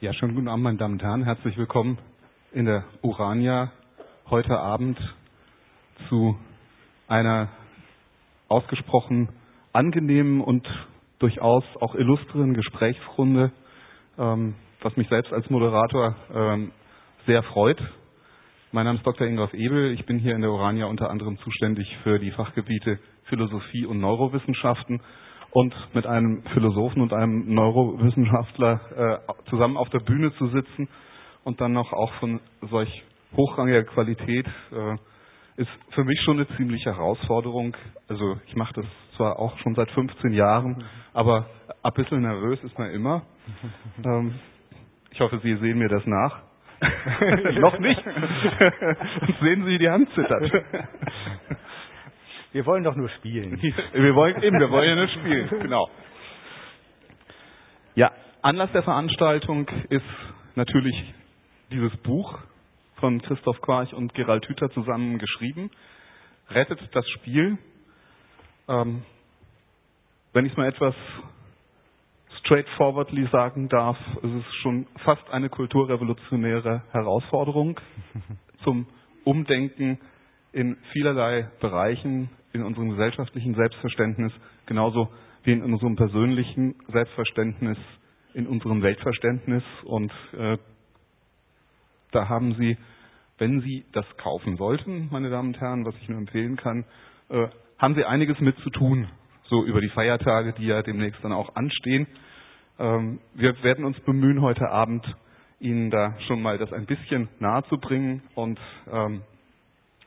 Ja, schönen guten Abend, meine Damen und Herren. Herzlich willkommen in der Urania heute Abend zu einer ausgesprochen angenehmen und durchaus auch illustren Gesprächsrunde, ähm, was mich selbst als Moderator ähm, sehr freut. Mein Name ist Dr. Ingolf Ebel. Ich bin hier in der Urania unter anderem zuständig für die Fachgebiete Philosophie und Neurowissenschaften und mit einem Philosophen und einem Neurowissenschaftler äh, zusammen auf der Bühne zu sitzen und dann noch auch von solch hochrangiger Qualität äh, ist für mich schon eine ziemliche Herausforderung. Also ich mache das zwar auch schon seit 15 Jahren, aber ein bisschen nervös ist man immer. Ähm, ich hoffe, Sie sehen mir das nach. noch nicht. sehen Sie, die Hand zittert. Wir wollen doch nur spielen. wir wollen eben, wir wollen ja nur spielen, genau. Ja, Anlass der Veranstaltung ist natürlich dieses Buch von Christoph Quarch und Gerald Hüther zusammen geschrieben. Rettet das Spiel. Ähm, wenn ich es mal etwas straightforwardly sagen darf, ist es schon fast eine kulturrevolutionäre Herausforderung zum Umdenken in vielerlei Bereichen in unserem gesellschaftlichen Selbstverständnis, genauso wie in unserem persönlichen Selbstverständnis, in unserem Weltverständnis. Und äh, da haben Sie, wenn Sie das kaufen sollten, meine Damen und Herren, was ich nur empfehlen kann, äh, haben Sie einiges mit zu tun, so über die Feiertage, die ja demnächst dann auch anstehen. Ähm, wir werden uns bemühen, heute Abend Ihnen da schon mal das ein bisschen nahe zu bringen und ähm,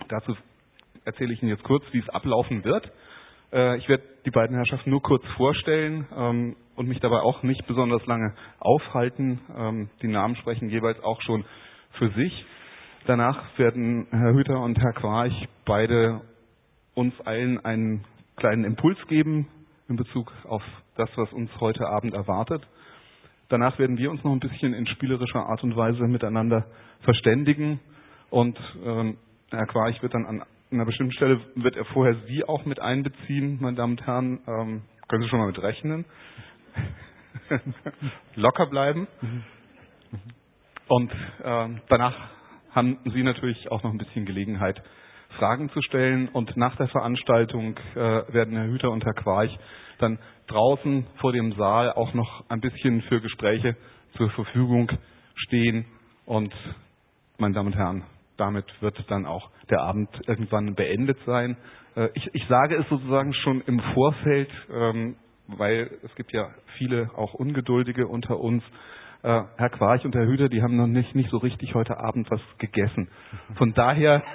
dazu erzähle ich Ihnen jetzt kurz, wie es ablaufen wird. Äh, ich werde die beiden Herrschaften nur kurz vorstellen ähm, und mich dabei auch nicht besonders lange aufhalten. Ähm, die Namen sprechen jeweils auch schon für sich. Danach werden Herr Hüter und Herr Quarch beide uns allen einen kleinen Impuls geben in Bezug auf das, was uns heute Abend erwartet. Danach werden wir uns noch ein bisschen in spielerischer Art und Weise miteinander verständigen und ähm, Herr Quarch wird dann an einer bestimmten Stelle wird er vorher Sie auch mit einbeziehen, meine Damen und Herren. Ähm, können Sie schon mal mit rechnen. Locker bleiben. Und ähm, danach haben Sie natürlich auch noch ein bisschen Gelegenheit, Fragen zu stellen. Und nach der Veranstaltung äh, werden Herr Hüter und Herr Quarch dann draußen vor dem Saal auch noch ein bisschen für Gespräche zur Verfügung stehen. Und, meine Damen und Herren, damit wird dann auch der Abend irgendwann beendet sein. Äh, ich, ich sage es sozusagen schon im Vorfeld, ähm, weil es gibt ja viele auch Ungeduldige unter uns. Äh, Herr Quarch und Herr Hüter, die haben noch nicht, nicht so richtig heute Abend was gegessen. Von daher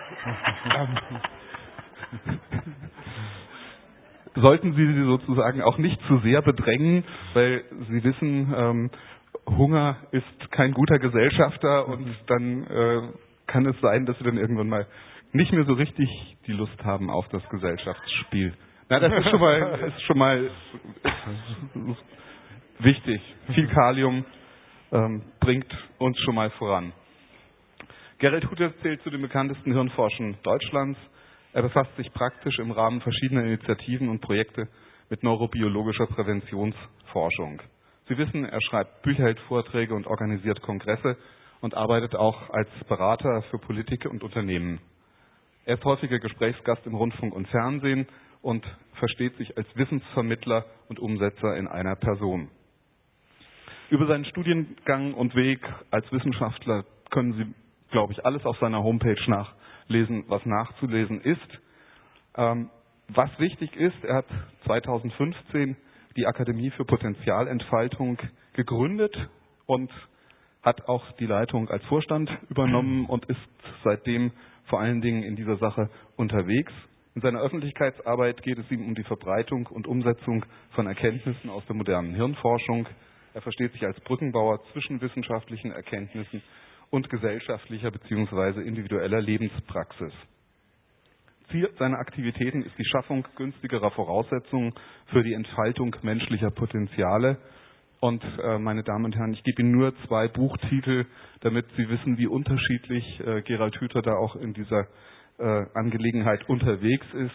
sollten Sie sie sozusagen auch nicht zu sehr bedrängen, weil Sie wissen, ähm, Hunger ist kein guter Gesellschafter und dann äh, kann es sein, dass Sie dann irgendwann mal nicht mehr so richtig die Lust haben auf das Gesellschaftsspiel. Na, das ist schon mal, ist schon mal wichtig. Viel Kalium ähm, bringt uns schon mal voran. Gerald Hutter zählt zu den bekanntesten Hirnforschern Deutschlands. Er befasst sich praktisch im Rahmen verschiedener Initiativen und Projekte mit neurobiologischer Präventionsforschung. Sie wissen, er schreibt Bücher, hält Vorträge und organisiert Kongresse und arbeitet auch als Berater für Politik und Unternehmen. Er ist häufiger Gesprächsgast im Rundfunk und Fernsehen und versteht sich als Wissensvermittler und Umsetzer in einer Person. Über seinen Studiengang und Weg als Wissenschaftler können Sie, glaube ich, alles auf seiner Homepage nachlesen, was nachzulesen ist. Ähm, was wichtig ist, er hat 2015 die Akademie für Potenzialentfaltung gegründet und hat auch die Leitung als Vorstand übernommen und ist seitdem vor allen Dingen in dieser Sache unterwegs. In seiner Öffentlichkeitsarbeit geht es ihm um die Verbreitung und Umsetzung von Erkenntnissen aus der modernen Hirnforschung. Er versteht sich als Brückenbauer zwischen wissenschaftlichen Erkenntnissen und gesellschaftlicher bzw. individueller Lebenspraxis. Ziel seiner Aktivitäten ist die Schaffung günstigerer Voraussetzungen für die Entfaltung menschlicher Potenziale und äh, meine Damen und Herren, ich gebe Ihnen nur zwei Buchtitel, damit Sie wissen, wie unterschiedlich äh, Gerald Hüther da auch in dieser äh, Angelegenheit unterwegs ist.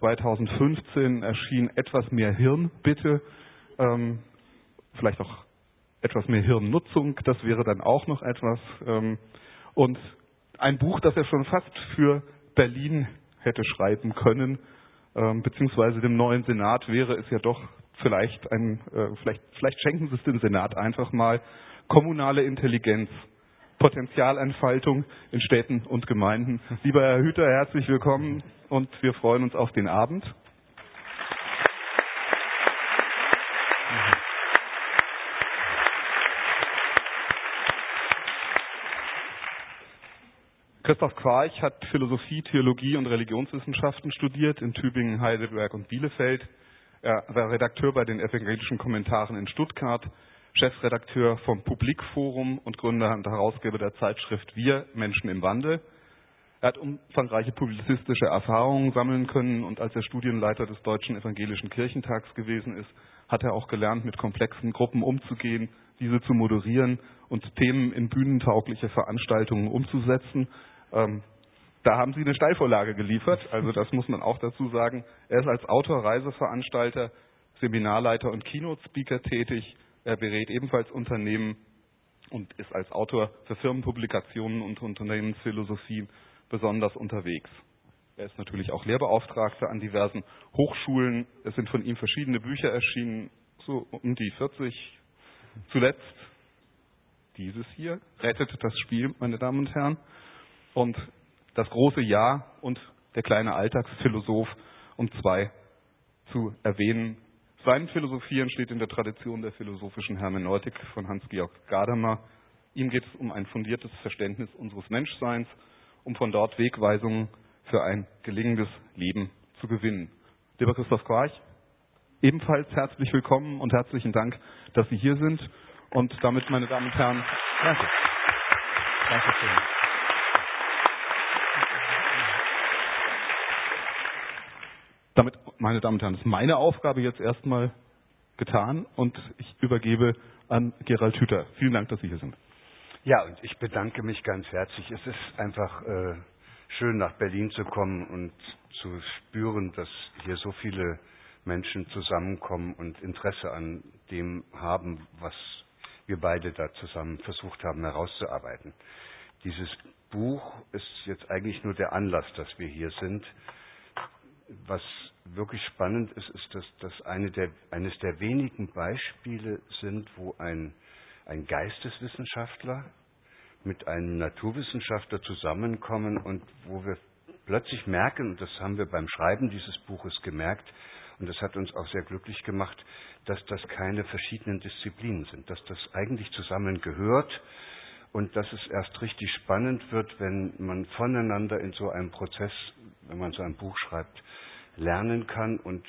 2015 erschien etwas mehr Hirn, bitte. Ähm, vielleicht auch etwas mehr Hirnnutzung, das wäre dann auch noch etwas. Ähm, und ein Buch, das er schon fast für Berlin hätte schreiben können, ähm, beziehungsweise dem neuen Senat wäre es ja doch vielleicht ein, äh, vielleicht, vielleicht schenken Sie es dem Senat einfach mal, kommunale Intelligenz, Potenzialentfaltung in Städten und Gemeinden. Lieber Herr Hüter, herzlich willkommen und wir freuen uns auf den Abend. Christoph Quarch hat Philosophie, Theologie und Religionswissenschaften studiert in Tübingen, Heidelberg und Bielefeld. Er war Redakteur bei den evangelischen Kommentaren in Stuttgart, Chefredakteur vom Publikforum und Gründer und Herausgeber der Zeitschrift Wir Menschen im Wandel. Er hat umfangreiche publizistische Erfahrungen sammeln können und als er Studienleiter des Deutschen Evangelischen Kirchentags gewesen ist, hat er auch gelernt, mit komplexen Gruppen umzugehen, diese zu moderieren und Themen in bühnentaugliche Veranstaltungen umzusetzen. Ähm, da haben Sie eine Steilvorlage geliefert, also das muss man auch dazu sagen. Er ist als Autor, Reiseveranstalter, Seminarleiter und Keynote-Speaker tätig. Er berät ebenfalls Unternehmen und ist als Autor für Firmenpublikationen und Unternehmensphilosophie besonders unterwegs. Er ist natürlich auch Lehrbeauftragter an diversen Hochschulen. Es sind von ihm verschiedene Bücher erschienen, so um die 40. Zuletzt dieses hier, Rettet das Spiel, meine Damen und Herren und das große Ja und der kleine Alltagsphilosoph, um zwei zu erwähnen. Seine Philosophie entsteht in der Tradition der philosophischen Hermeneutik von Hans-Georg Gadamer. Ihm geht es um ein fundiertes Verständnis unseres Menschseins, um von dort Wegweisungen für ein gelingendes Leben zu gewinnen. Lieber Christoph Quarch, ebenfalls herzlich willkommen und herzlichen Dank, dass Sie hier sind. Und damit, meine Damen und Herren, danke. Danke Damit, meine Damen und Herren, ist meine Aufgabe jetzt erstmal getan und ich übergebe an Gerald Hüther. Vielen Dank, dass Sie hier sind. Ja, und ich bedanke mich ganz herzlich. Es ist einfach äh, schön, nach Berlin zu kommen und zu spüren, dass hier so viele Menschen zusammenkommen und Interesse an dem haben, was wir beide da zusammen versucht haben herauszuarbeiten. Dieses Buch ist jetzt eigentlich nur der Anlass, dass wir hier sind was wirklich spannend ist, ist, dass das eine der, eines der wenigen Beispiele sind, wo ein, ein Geisteswissenschaftler mit einem Naturwissenschaftler zusammenkommen und wo wir plötzlich merken, und das haben wir beim Schreiben dieses Buches gemerkt, und das hat uns auch sehr glücklich gemacht, dass das keine verschiedenen Disziplinen sind, dass das eigentlich zusammengehört und dass es erst richtig spannend wird, wenn man voneinander in so einem Prozess, wenn man so ein Buch schreibt, lernen kann. Und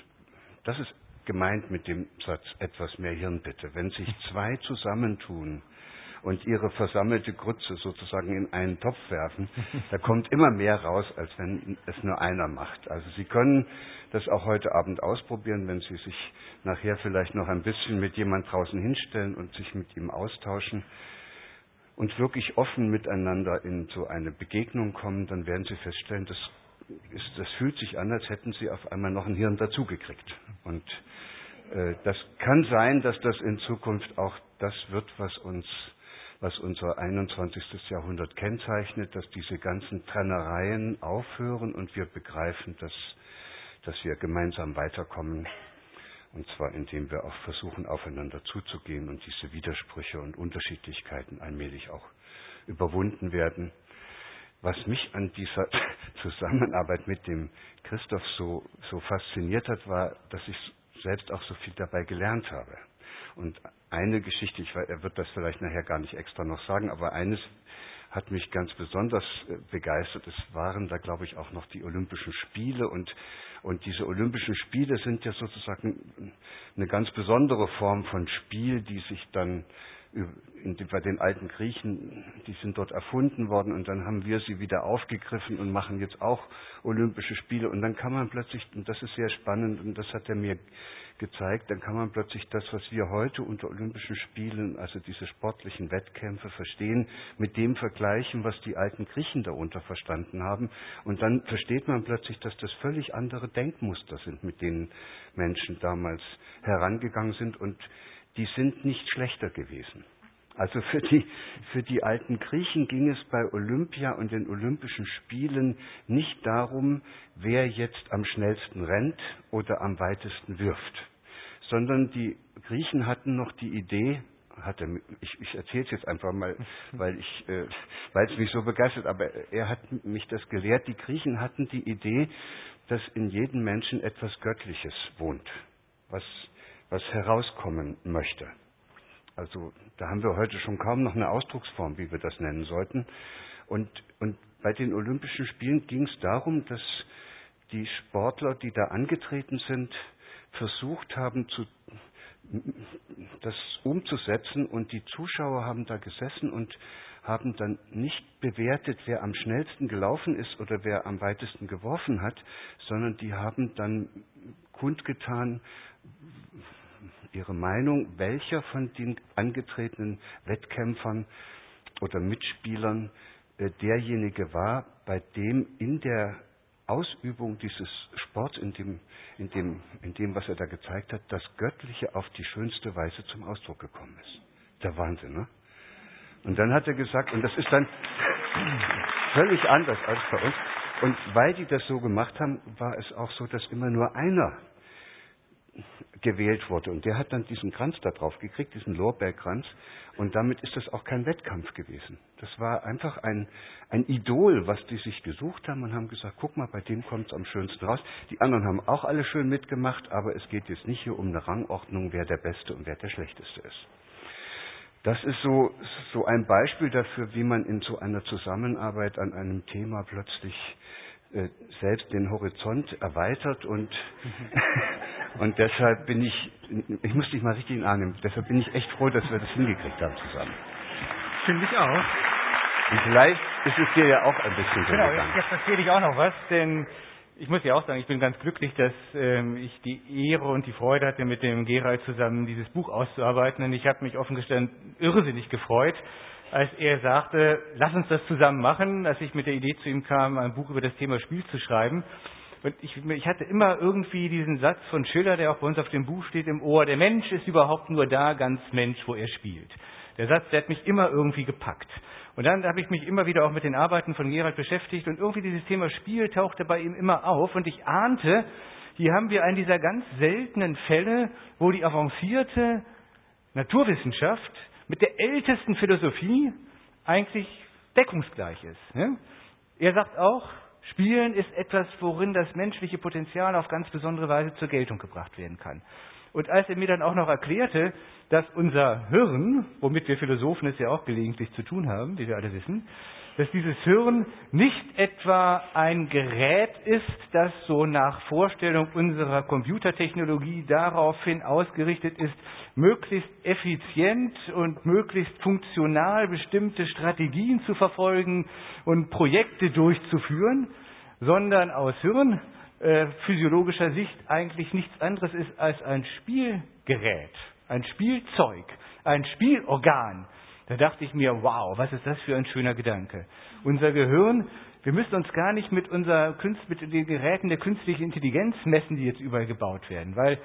das ist gemeint mit dem Satz etwas mehr Hirn bitte. Wenn sich zwei zusammentun und ihre versammelte Grütze sozusagen in einen Topf werfen, da kommt immer mehr raus, als wenn es nur einer macht. Also Sie können das auch heute Abend ausprobieren, wenn Sie sich nachher vielleicht noch ein bisschen mit jemand draußen hinstellen und sich mit ihm austauschen und wirklich offen miteinander in so eine Begegnung kommen, dann werden Sie feststellen, das, ist, das fühlt sich an, als hätten Sie auf einmal noch ein Hirn dazugekriegt. Und äh, das kann sein, dass das in Zukunft auch das wird, was uns was unser 21. Jahrhundert kennzeichnet, dass diese ganzen Trennereien aufhören und wir begreifen, dass, dass wir gemeinsam weiterkommen und zwar indem wir auch versuchen, aufeinander zuzugehen und diese Widersprüche und Unterschiedlichkeiten allmählich auch überwunden werden. Was mich an dieser Zusammenarbeit mit dem Christoph so, so fasziniert hat, war, dass ich selbst auch so viel dabei gelernt habe. Und eine Geschichte, ich er wird das vielleicht nachher gar nicht extra noch sagen, aber eines hat mich ganz besonders äh, begeistert. Es waren da, glaube ich, auch noch die Olympischen Spiele und und diese Olympischen Spiele sind ja sozusagen eine ganz besondere Form von Spiel, die sich dann bei den alten Griechen, die sind dort erfunden worden und dann haben wir sie wieder aufgegriffen und machen jetzt auch Olympische Spiele und dann kann man plötzlich, und das ist sehr spannend und das hat er mir gezeigt, dann kann man plötzlich das, was wir heute unter Olympischen Spielen, also diese sportlichen Wettkämpfe verstehen, mit dem vergleichen, was die alten Griechen darunter verstanden haben. Und dann versteht man plötzlich, dass das völlig andere Denkmuster sind, mit denen Menschen damals herangegangen sind. Und die sind nicht schlechter gewesen. Also für die, für die alten Griechen ging es bei Olympia und den Olympischen Spielen nicht darum, wer jetzt am schnellsten rennt oder am weitesten wirft, sondern die Griechen hatten noch die Idee, hatte, ich, ich erzähle es jetzt einfach mal, weil ich, äh, weil es mich so begeistert, aber er hat mich das gelehrt. Die Griechen hatten die Idee, dass in jedem Menschen etwas Göttliches wohnt, was, was herauskommen möchte. Also da haben wir heute schon kaum noch eine Ausdrucksform, wie wir das nennen sollten. Und, und bei den Olympischen Spielen ging es darum, dass die Sportler, die da angetreten sind, versucht haben, zu, das umzusetzen. Und die Zuschauer haben da gesessen und haben dann nicht bewertet, wer am schnellsten gelaufen ist oder wer am weitesten geworfen hat, sondern die haben dann kundgetan, ihre Meinung, welcher von den angetretenen Wettkämpfern oder Mitspielern äh, derjenige war, bei dem in der Ausübung dieses Sports, in dem, in, dem, in dem, was er da gezeigt hat, das Göttliche auf die schönste Weise zum Ausdruck gekommen ist. Der Wahnsinn, ne? Und dann hat er gesagt, und das ist dann völlig anders als bei uns, und weil die das so gemacht haben, war es auch so, dass immer nur einer gewählt wurde. Und der hat dann diesen Kranz da drauf gekriegt, diesen Lorbeerkranz. Und damit ist das auch kein Wettkampf gewesen. Das war einfach ein, ein Idol, was die sich gesucht haben und haben gesagt, guck mal, bei dem kommt es am schönsten raus. Die anderen haben auch alle schön mitgemacht, aber es geht jetzt nicht hier um eine Rangordnung, wer der Beste und wer der Schlechteste ist. Das ist so, so ein Beispiel dafür, wie man in so einer Zusammenarbeit an einem Thema plötzlich selbst den Horizont erweitert und, und deshalb bin ich, ich muss dich mal richtig in den Arm nehmen, deshalb bin ich echt froh, dass wir das hingekriegt haben zusammen. Finde ich auch. Und vielleicht ist es dir ja auch ein bisschen so Genau, gegangen. jetzt erzähle ich auch noch was, denn ich muss ja auch sagen, ich bin ganz glücklich, dass ähm, ich die Ehre und die Freude hatte, mit dem Gerald zusammen dieses Buch auszuarbeiten. Und ich habe mich offen gestanden irrsinnig gefreut, als er sagte, lass uns das zusammen machen, als ich mit der Idee zu ihm kam, ein Buch über das Thema Spiel zu schreiben. Und ich, ich hatte immer irgendwie diesen Satz von Schiller, der auch bei uns auf dem Buch steht, im Ohr, der Mensch ist überhaupt nur da, ganz Mensch, wo er spielt. Der Satz, der hat mich immer irgendwie gepackt. Und dann habe ich mich immer wieder auch mit den Arbeiten von Gerald beschäftigt und irgendwie dieses Thema Spiel tauchte bei ihm immer auf und ich ahnte, hier haben wir einen dieser ganz seltenen Fälle, wo die avancierte Naturwissenschaft mit der ältesten Philosophie eigentlich deckungsgleich ist. Er sagt auch, Spielen ist etwas, worin das menschliche Potenzial auf ganz besondere Weise zur Geltung gebracht werden kann. Und als er mir dann auch noch erklärte, dass unser Hirn, womit wir Philosophen es ja auch gelegentlich zu tun haben, wie wir alle wissen, dass dieses Hirn nicht etwa ein Gerät ist, das so nach Vorstellung unserer Computertechnologie daraufhin ausgerichtet ist, möglichst effizient und möglichst funktional bestimmte Strategien zu verfolgen und Projekte durchzuführen, sondern aus Hirn äh, physiologischer Sicht eigentlich nichts anderes ist als ein Spielgerät, ein Spielzeug, ein Spielorgan, da dachte ich mir, wow, was ist das für ein schöner Gedanke. Unser Gehirn, wir müssen uns gar nicht mit, unser, mit den Geräten der künstlichen Intelligenz messen, die jetzt überall gebaut werden, weil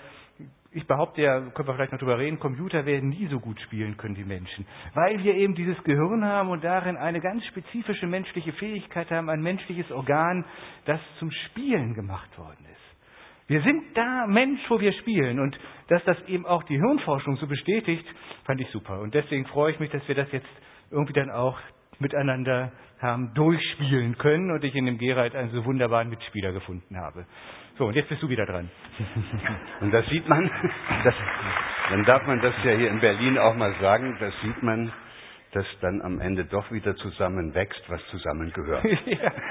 ich behaupte ja, können wir vielleicht noch drüber reden, Computer werden nie so gut spielen können wie Menschen, weil wir eben dieses Gehirn haben und darin eine ganz spezifische menschliche Fähigkeit haben, ein menschliches Organ, das zum Spielen gemacht worden ist. Wir sind da Mensch, wo wir spielen. Und dass das eben auch die Hirnforschung so bestätigt, fand ich super. Und deswegen freue ich mich, dass wir das jetzt irgendwie dann auch miteinander haben durchspielen können und ich in dem Gerald einen so wunderbaren Mitspieler gefunden habe. So, und jetzt bist du wieder dran. Und das sieht man, das, dann darf man das ja hier in Berlin auch mal sagen, das sieht man, dass dann am Ende doch wieder zusammen wächst, was zusammengehört. Ja.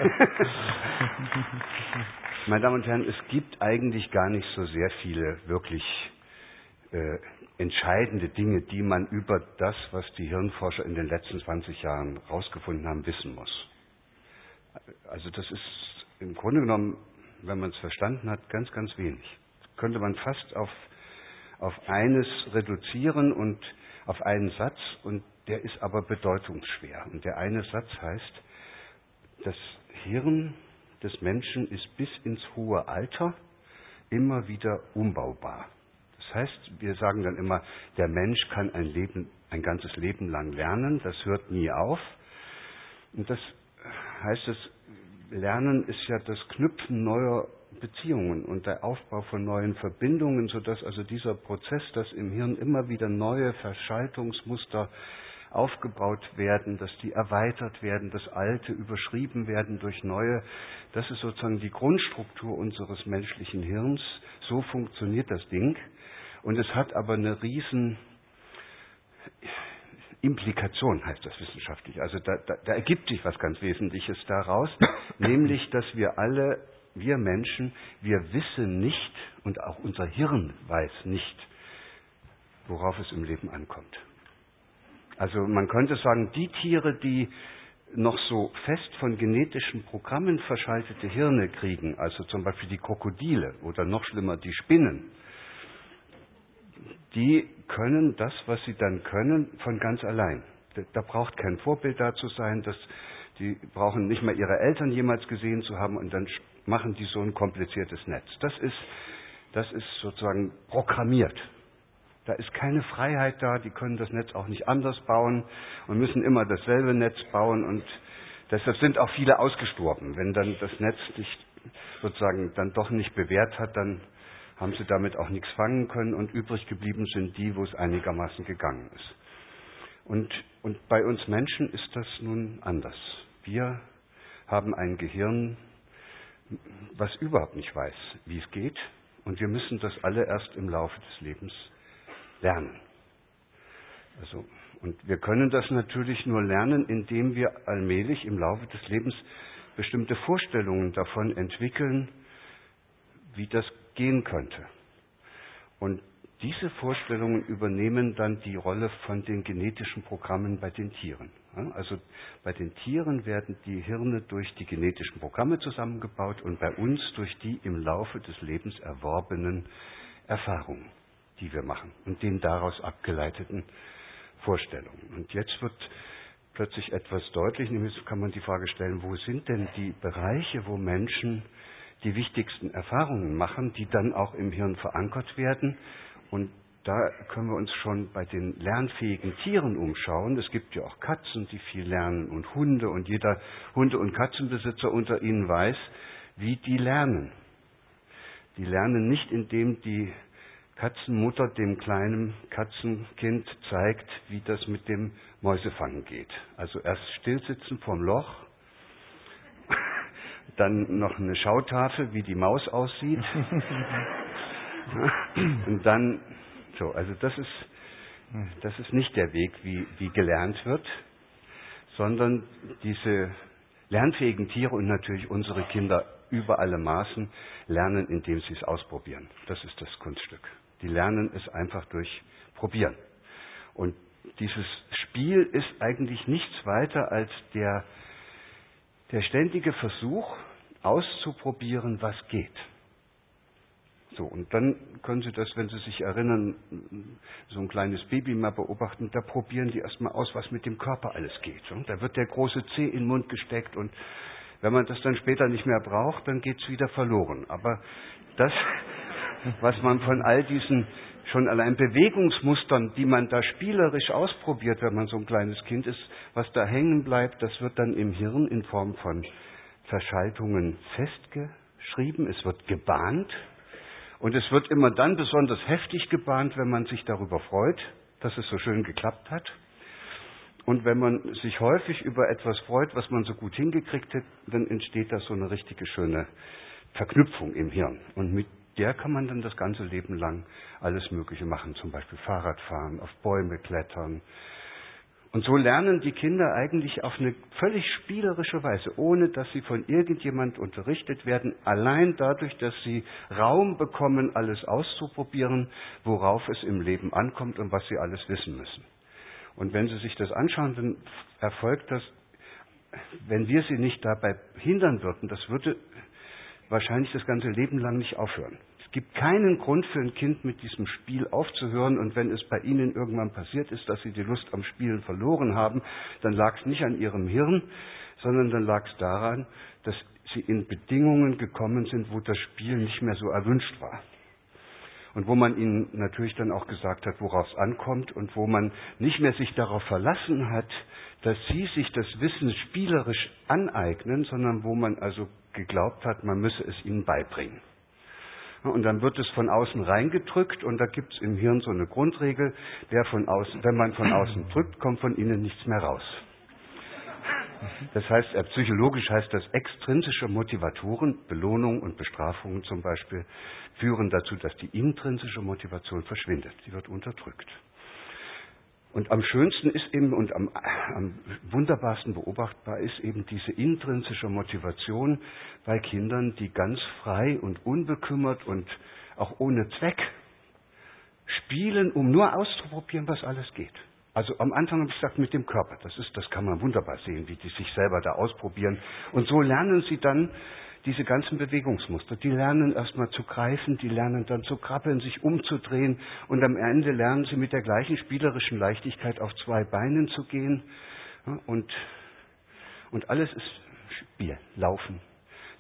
Meine Damen und Herren, es gibt eigentlich gar nicht so sehr viele wirklich äh, entscheidende Dinge, die man über das, was die Hirnforscher in den letzten 20 Jahren herausgefunden haben, wissen muss. Also das ist im Grunde genommen, wenn man es verstanden hat, ganz, ganz wenig. Das könnte man fast auf, auf eines reduzieren und auf einen Satz und der ist aber bedeutungsschwer. Und der eine Satz heißt, das Hirn des Menschen ist bis ins hohe Alter immer wieder umbaubar. Das heißt, wir sagen dann immer, der Mensch kann ein Leben, ein ganzes Leben lang lernen, das hört nie auf. Und das heißt, das Lernen ist ja das Knüpfen neuer Beziehungen und der Aufbau von neuen Verbindungen, sodass also dieser Prozess, dass im Hirn immer wieder neue Verschaltungsmuster aufgebaut werden, dass die erweitert werden, das Alte überschrieben werden durch neue. Das ist sozusagen die Grundstruktur unseres menschlichen Hirns. So funktioniert das Ding. Und es hat aber eine riesen Implikation, heißt das wissenschaftlich. Also da, da, da ergibt sich was ganz Wesentliches daraus, nämlich, dass wir alle, wir Menschen, wir wissen nicht und auch unser Hirn weiß nicht, worauf es im Leben ankommt. Also man könnte sagen, die Tiere, die noch so fest von genetischen Programmen verschaltete Hirne kriegen, also zum Beispiel die Krokodile oder noch schlimmer die Spinnen, die können das, was sie dann können, von ganz allein. Da braucht kein Vorbild dazu sein, dass die brauchen nicht mal ihre Eltern jemals gesehen zu haben und dann machen die so ein kompliziertes Netz. Das ist, das ist sozusagen programmiert. Da ist keine Freiheit da, die können das Netz auch nicht anders bauen und müssen immer dasselbe Netz bauen und deshalb sind auch viele ausgestorben. Wenn dann das Netz sich sozusagen dann doch nicht bewährt hat, dann haben sie damit auch nichts fangen können und übrig geblieben sind die, wo es einigermaßen gegangen ist. Und, und bei uns Menschen ist das nun anders. Wir haben ein Gehirn, was überhaupt nicht weiß, wie es geht, und wir müssen das alle erst im Laufe des Lebens lernen. Also, und wir können das natürlich nur lernen, indem wir allmählich im Laufe des Lebens bestimmte Vorstellungen davon entwickeln, wie das gehen könnte. Und diese Vorstellungen übernehmen dann die Rolle von den genetischen Programmen bei den Tieren. Also bei den Tieren werden die Hirne durch die genetischen Programme zusammengebaut und bei uns durch die im Laufe des Lebens erworbenen Erfahrungen die wir machen und den daraus abgeleiteten Vorstellungen. Und jetzt wird plötzlich etwas deutlich, nämlich kann man die Frage stellen, wo sind denn die Bereiche, wo Menschen die wichtigsten Erfahrungen machen, die dann auch im Hirn verankert werden. Und da können wir uns schon bei den lernfähigen Tieren umschauen. Es gibt ja auch Katzen, die viel lernen und Hunde und jeder Hunde- und Katzenbesitzer unter ihnen weiß, wie die lernen. Die lernen nicht, indem die Katzenmutter dem kleinen Katzenkind zeigt, wie das mit dem Mäusefangen geht. Also erst stillsitzen vorm Loch, dann noch eine Schautafel, wie die Maus aussieht. Und dann, so, also das ist, das ist nicht der Weg, wie, wie gelernt wird, sondern diese lernfähigen Tiere und natürlich unsere Kinder über alle Maßen lernen, indem sie es ausprobieren. Das ist das Kunststück. Die lernen es einfach durch Probieren. Und dieses Spiel ist eigentlich nichts weiter als der, der ständige Versuch, auszuprobieren, was geht. So, und dann können Sie das, wenn Sie sich erinnern, so ein kleines Baby mal beobachten, da probieren die erstmal aus, was mit dem Körper alles geht. Da wird der große Zeh in den Mund gesteckt und wenn man das dann später nicht mehr braucht, dann geht es wieder verloren. Aber das, was man von all diesen schon allein Bewegungsmustern, die man da spielerisch ausprobiert, wenn man so ein kleines Kind ist, was da hängen bleibt, das wird dann im Hirn in Form von Verschaltungen festgeschrieben, es wird gebahnt und es wird immer dann besonders heftig gebahnt, wenn man sich darüber freut, dass es so schön geklappt hat. Und wenn man sich häufig über etwas freut, was man so gut hingekriegt hat, dann entsteht da so eine richtige schöne Verknüpfung im Hirn. Und mit der kann man dann das ganze Leben lang alles Mögliche machen, zum Beispiel Fahrradfahren, auf Bäume klettern. Und so lernen die Kinder eigentlich auf eine völlig spielerische Weise, ohne dass sie von irgendjemand unterrichtet werden, allein dadurch, dass sie Raum bekommen, alles auszuprobieren, worauf es im Leben ankommt und was sie alles wissen müssen. Und wenn Sie sich das anschauen, dann erfolgt das, wenn wir sie nicht dabei hindern würden, das würde wahrscheinlich das ganze Leben lang nicht aufhören. Gibt keinen Grund für ein Kind mit diesem Spiel aufzuhören und wenn es bei Ihnen irgendwann passiert ist, dass Sie die Lust am Spielen verloren haben, dann lag es nicht an Ihrem Hirn, sondern dann lag es daran, dass Sie in Bedingungen gekommen sind, wo das Spiel nicht mehr so erwünscht war. und wo man ihnen natürlich dann auch gesagt hat, worauf es ankommt und wo man nicht mehr sich darauf verlassen hat, dass sie sich das Wissen spielerisch aneignen, sondern wo man also geglaubt hat, man müsse es ihnen beibringen. Und dann wird es von außen reingedrückt und da gibt es im Hirn so eine Grundregel, der von außen, wenn man von außen drückt, kommt von innen nichts mehr raus. Das heißt, äh, psychologisch heißt das, extrinsische Motivatoren, Belohnung und Bestrafungen zum Beispiel, führen dazu, dass die intrinsische Motivation verschwindet. Sie wird unterdrückt. Und am schönsten ist eben und am, am, wunderbarsten beobachtbar ist eben diese intrinsische Motivation bei Kindern, die ganz frei und unbekümmert und auch ohne Zweck spielen, um nur auszuprobieren, was alles geht. Also am Anfang habe ich gesagt, mit dem Körper. Das ist, das kann man wunderbar sehen, wie die sich selber da ausprobieren. Und so lernen sie dann diese ganzen Bewegungsmuster. Die lernen erstmal zu greifen, die lernen dann zu krabbeln, sich umzudrehen und am Ende lernen sie mit der gleichen spielerischen Leichtigkeit auf zwei Beinen zu gehen. Und, und alles ist Spiel, Laufen.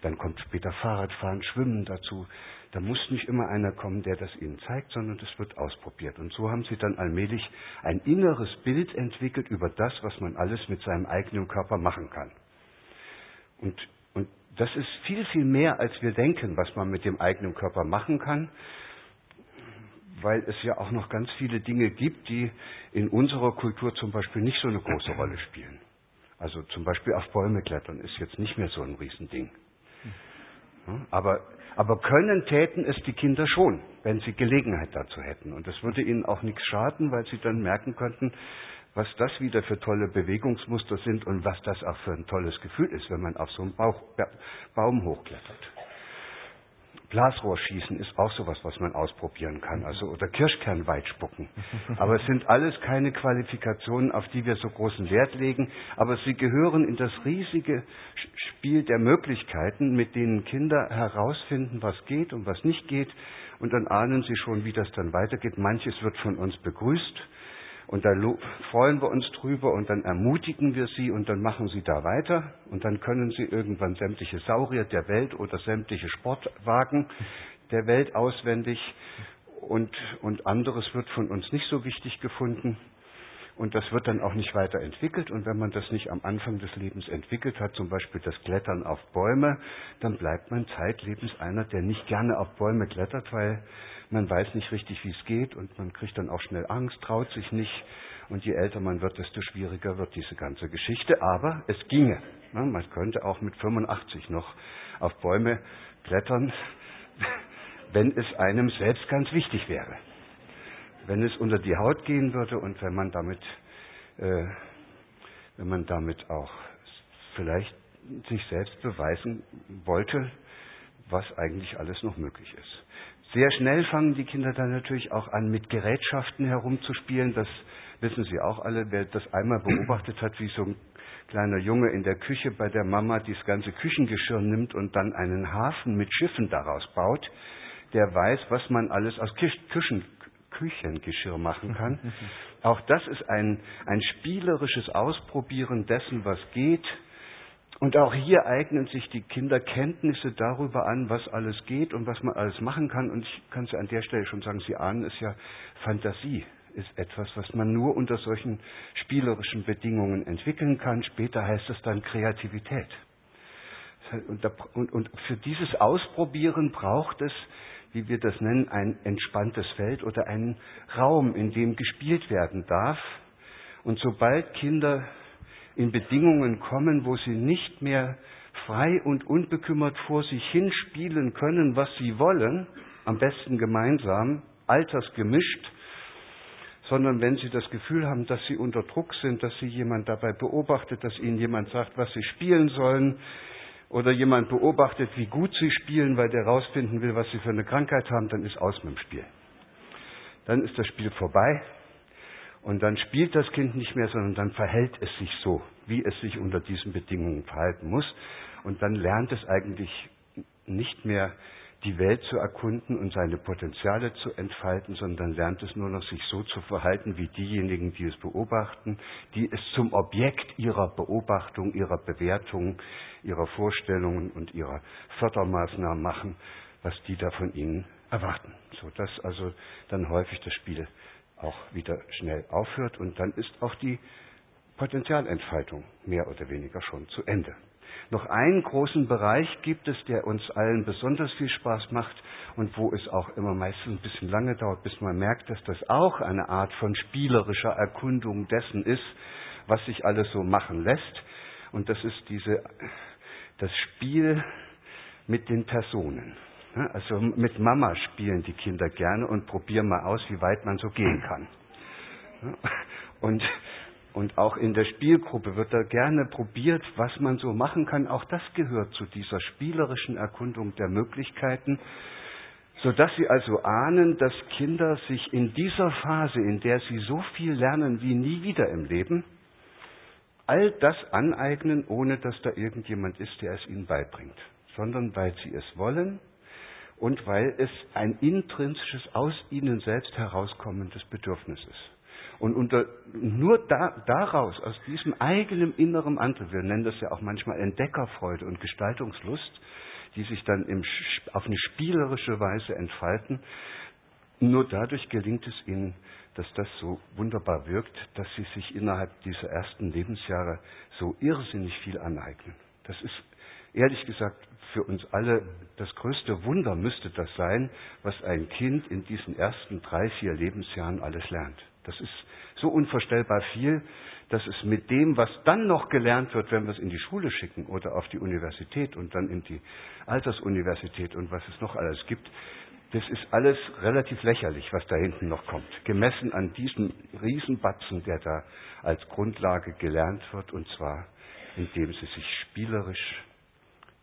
Dann kommt später Fahrradfahren, Schwimmen dazu. Da muss nicht immer einer kommen, der das ihnen zeigt, sondern das wird ausprobiert. Und so haben sie dann allmählich ein inneres Bild entwickelt über das, was man alles mit seinem eigenen Körper machen kann. Und, das ist viel, viel mehr, als wir denken, was man mit dem eigenen Körper machen kann, weil es ja auch noch ganz viele Dinge gibt, die in unserer Kultur zum Beispiel nicht so eine große Rolle spielen. Also zum Beispiel auf Bäume klettern ist jetzt nicht mehr so ein Riesending. Aber aber können täten es die Kinder schon, wenn sie Gelegenheit dazu hätten. Und das würde ihnen auch nichts schaden, weil sie dann merken könnten, was das wieder für tolle Bewegungsmuster sind und was das auch für ein tolles Gefühl ist, wenn man auf so einen Bauch, Baum hochklettert. Blasrohrschießen ist auch sowas, was man ausprobieren kann, also oder Kirschkernweit spucken. Aber es sind alles keine Qualifikationen, auf die wir so großen Wert legen, aber sie gehören in das riesige Spiel der Möglichkeiten, mit denen Kinder herausfinden, was geht und was nicht geht, und dann ahnen sie schon, wie das dann weitergeht. Manches wird von uns begrüßt, und da freuen wir uns drüber und dann ermutigen wir sie und dann machen sie da weiter und dann können sie irgendwann sämtliche Saurier der Welt oder sämtliche Sportwagen der Welt auswendig und, und anderes wird von uns nicht so wichtig gefunden. Und das wird dann auch nicht weiterentwickelt. Und wenn man das nicht am Anfang des Lebens entwickelt hat, zum Beispiel das Klettern auf Bäume, dann bleibt man zeitlebens einer, der nicht gerne auf Bäume klettert, weil man weiß nicht richtig, wie es geht und man kriegt dann auch schnell Angst, traut sich nicht. Und je älter man wird, desto schwieriger wird diese ganze Geschichte. Aber es ginge. Man könnte auch mit 85 noch auf Bäume klettern, wenn es einem selbst ganz wichtig wäre. Wenn es unter die Haut gehen würde und wenn man damit, äh, wenn man damit auch vielleicht sich selbst beweisen wollte, was eigentlich alles noch möglich ist. Sehr schnell fangen die Kinder dann natürlich auch an, mit Gerätschaften herumzuspielen. Das wissen Sie auch alle, wer das einmal beobachtet hat, wie so ein kleiner Junge in der Küche bei der Mama das ganze Küchengeschirr nimmt und dann einen Hafen mit Schiffen daraus baut, der weiß, was man alles aus Küchen, Küchengeschirr machen kann. Auch das ist ein, ein spielerisches Ausprobieren dessen, was geht und auch hier eignen sich die Kinder Kenntnisse darüber an, was alles geht und was man alles machen kann. Und ich kann es an der Stelle schon sagen, Sie ahnen es ja, Fantasie ist etwas, was man nur unter solchen spielerischen Bedingungen entwickeln kann. Später heißt es dann Kreativität. Und für dieses Ausprobieren braucht es, wie wir das nennen, ein entspanntes Feld oder einen Raum, in dem gespielt werden darf. Und sobald Kinder in Bedingungen kommen, wo sie nicht mehr frei und unbekümmert vor sich hinspielen können, was sie wollen, am besten gemeinsam, altersgemischt, sondern wenn sie das Gefühl haben, dass sie unter Druck sind, dass sie jemand dabei beobachtet, dass ihnen jemand sagt, was sie spielen sollen, oder jemand beobachtet, wie gut sie spielen, weil der herausfinden will, was sie für eine Krankheit haben, dann ist aus mit dem Spiel. Dann ist das Spiel vorbei und dann spielt das Kind nicht mehr, sondern dann verhält es sich so, wie es sich unter diesen Bedingungen verhalten muss. Und dann lernt es eigentlich nicht mehr die Welt zu erkunden und seine Potenziale zu entfalten, sondern lernt es nur noch, sich so zu verhalten wie diejenigen, die es beobachten, die es zum Objekt ihrer Beobachtung, ihrer Bewertung, ihrer Vorstellungen und ihrer Fördermaßnahmen machen, was die da von ihnen erwarten, sodass also dann häufig das Spiel auch wieder schnell aufhört und dann ist auch die Potenzialentfaltung mehr oder weniger schon zu Ende. Noch einen großen Bereich gibt es, der uns allen besonders viel Spaß macht und wo es auch immer meistens ein bisschen lange dauert, bis man merkt, dass das auch eine Art von spielerischer Erkundung dessen ist, was sich alles so machen lässt. Und das ist diese, das Spiel mit den Personen. Also mit Mama spielen die Kinder gerne und probieren mal aus, wie weit man so gehen kann. Und, und auch in der Spielgruppe wird da gerne probiert, was man so machen kann. Auch das gehört zu dieser spielerischen Erkundung der Möglichkeiten, sodass Sie also ahnen, dass Kinder sich in dieser Phase, in der sie so viel lernen wie nie wieder im Leben, all das aneignen, ohne dass da irgendjemand ist, der es ihnen beibringt, sondern weil sie es wollen und weil es ein intrinsisches aus ihnen selbst herauskommendes Bedürfnis ist. Und unter, nur da, daraus, aus diesem eigenen inneren Antrieb, wir nennen das ja auch manchmal Entdeckerfreude und Gestaltungslust, die sich dann im, auf eine spielerische Weise entfalten, nur dadurch gelingt es ihnen, dass das so wunderbar wirkt, dass sie sich innerhalb dieser ersten Lebensjahre so irrsinnig viel aneignen. Das ist ehrlich gesagt für uns alle das größte Wunder müsste das sein, was ein Kind in diesen ersten drei, vier Lebensjahren alles lernt. Das ist so unvorstellbar viel, dass es mit dem, was dann noch gelernt wird, wenn wir es in die Schule schicken oder auf die Universität und dann in die Altersuniversität und was es noch alles gibt, das ist alles relativ lächerlich, was da hinten noch kommt. Gemessen an diesem Riesenbatzen, der da als Grundlage gelernt wird, und zwar indem sie sich spielerisch,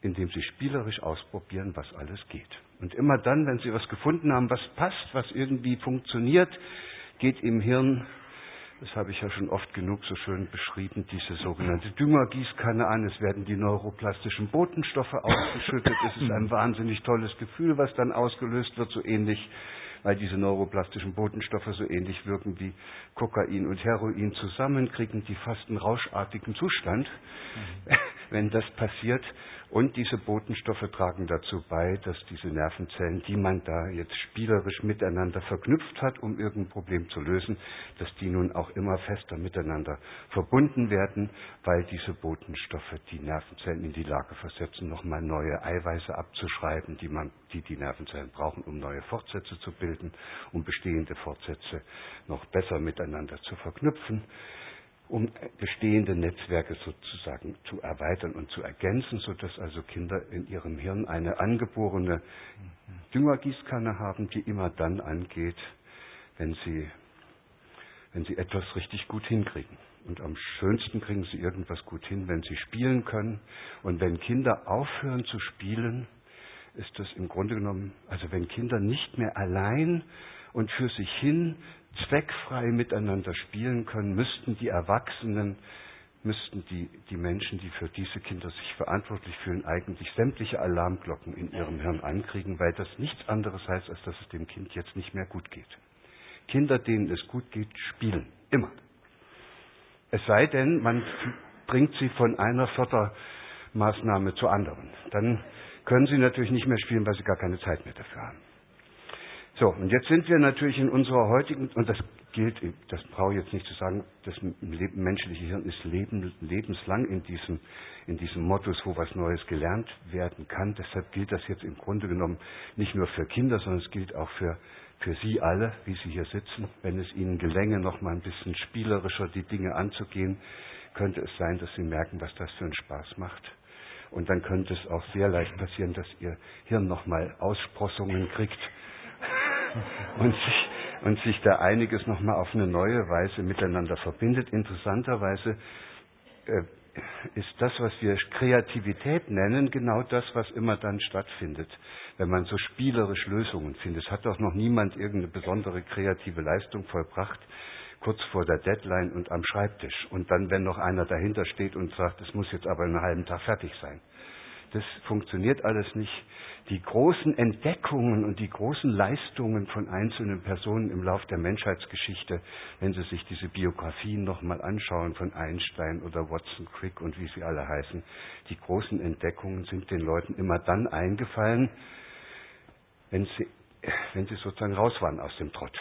indem sie spielerisch ausprobieren, was alles geht. Und immer dann, wenn sie was gefunden haben, was passt, was irgendwie funktioniert, geht im Hirn das habe ich ja schon oft genug so schön beschrieben, diese sogenannte Düngergießkanne an. Es werden die neuroplastischen Botenstoffe ausgeschüttet. Es ist ein wahnsinnig tolles Gefühl, was dann ausgelöst wird, so ähnlich, weil diese neuroplastischen Botenstoffe so ähnlich wirken wie Kokain und Heroin zusammen, kriegen die fast einen rauschartigen Zustand, mhm. wenn das passiert. Und diese Botenstoffe tragen dazu bei, dass diese Nervenzellen, die man da jetzt spielerisch miteinander verknüpft hat, um irgendein Problem zu lösen, dass die nun auch immer fester miteinander verbunden werden, weil diese Botenstoffe die Nervenzellen in die Lage versetzen, nochmal neue Eiweiße abzuschreiben, die, man, die die Nervenzellen brauchen, um neue Fortsätze zu bilden, um bestehende Fortsätze noch besser miteinander zu verknüpfen um bestehende Netzwerke sozusagen zu erweitern und zu ergänzen, sodass also Kinder in ihrem Hirn eine angeborene Düngergießkanne haben, die immer dann angeht, wenn sie, wenn sie etwas richtig gut hinkriegen. Und am schönsten kriegen sie irgendwas gut hin, wenn sie spielen können. Und wenn Kinder aufhören zu spielen, ist das im Grunde genommen, also wenn Kinder nicht mehr allein und für sich hin zweckfrei miteinander spielen können, müssten die Erwachsenen, müssten die, die Menschen, die für diese Kinder sich verantwortlich fühlen, eigentlich sämtliche Alarmglocken in ihrem Hirn ankriegen, weil das nichts anderes heißt, als dass es dem Kind jetzt nicht mehr gut geht. Kinder, denen es gut geht, spielen. Immer. Es sei denn, man bringt sie von einer Fördermaßnahme zur anderen. Dann können sie natürlich nicht mehr spielen, weil sie gar keine Zeit mehr dafür haben. So, und jetzt sind wir natürlich in unserer heutigen, und das gilt, das brauche ich jetzt nicht zu sagen, das menschliche Hirn ist leben, lebenslang in diesem, in diesem Modus, wo was Neues gelernt werden kann. Deshalb gilt das jetzt im Grunde genommen nicht nur für Kinder, sondern es gilt auch für, für Sie alle, wie Sie hier sitzen. Wenn es Ihnen gelänge, noch mal ein bisschen spielerischer die Dinge anzugehen, könnte es sein, dass Sie merken, was das für einen Spaß macht. Und dann könnte es auch sehr leicht passieren, dass Ihr Hirn noch mal Aussprossungen kriegt und sich, und sich da einiges nochmal auf eine neue Weise miteinander verbindet. Interessanterweise äh, ist das, was wir Kreativität nennen, genau das, was immer dann stattfindet, wenn man so spielerisch Lösungen findet. Es hat doch noch niemand irgendeine besondere kreative Leistung vollbracht, kurz vor der Deadline und am Schreibtisch. Und dann, wenn noch einer dahinter steht und sagt, es muss jetzt aber einen halben Tag fertig sein. Das funktioniert alles nicht die großen Entdeckungen und die großen Leistungen von einzelnen Personen im Lauf der Menschheitsgeschichte, wenn Sie sich diese Biografien nochmal anschauen von Einstein oder Watson Crick und wie sie alle heißen, die großen Entdeckungen sind den Leuten immer dann eingefallen, wenn sie wenn sie sozusagen raus waren aus dem Trott,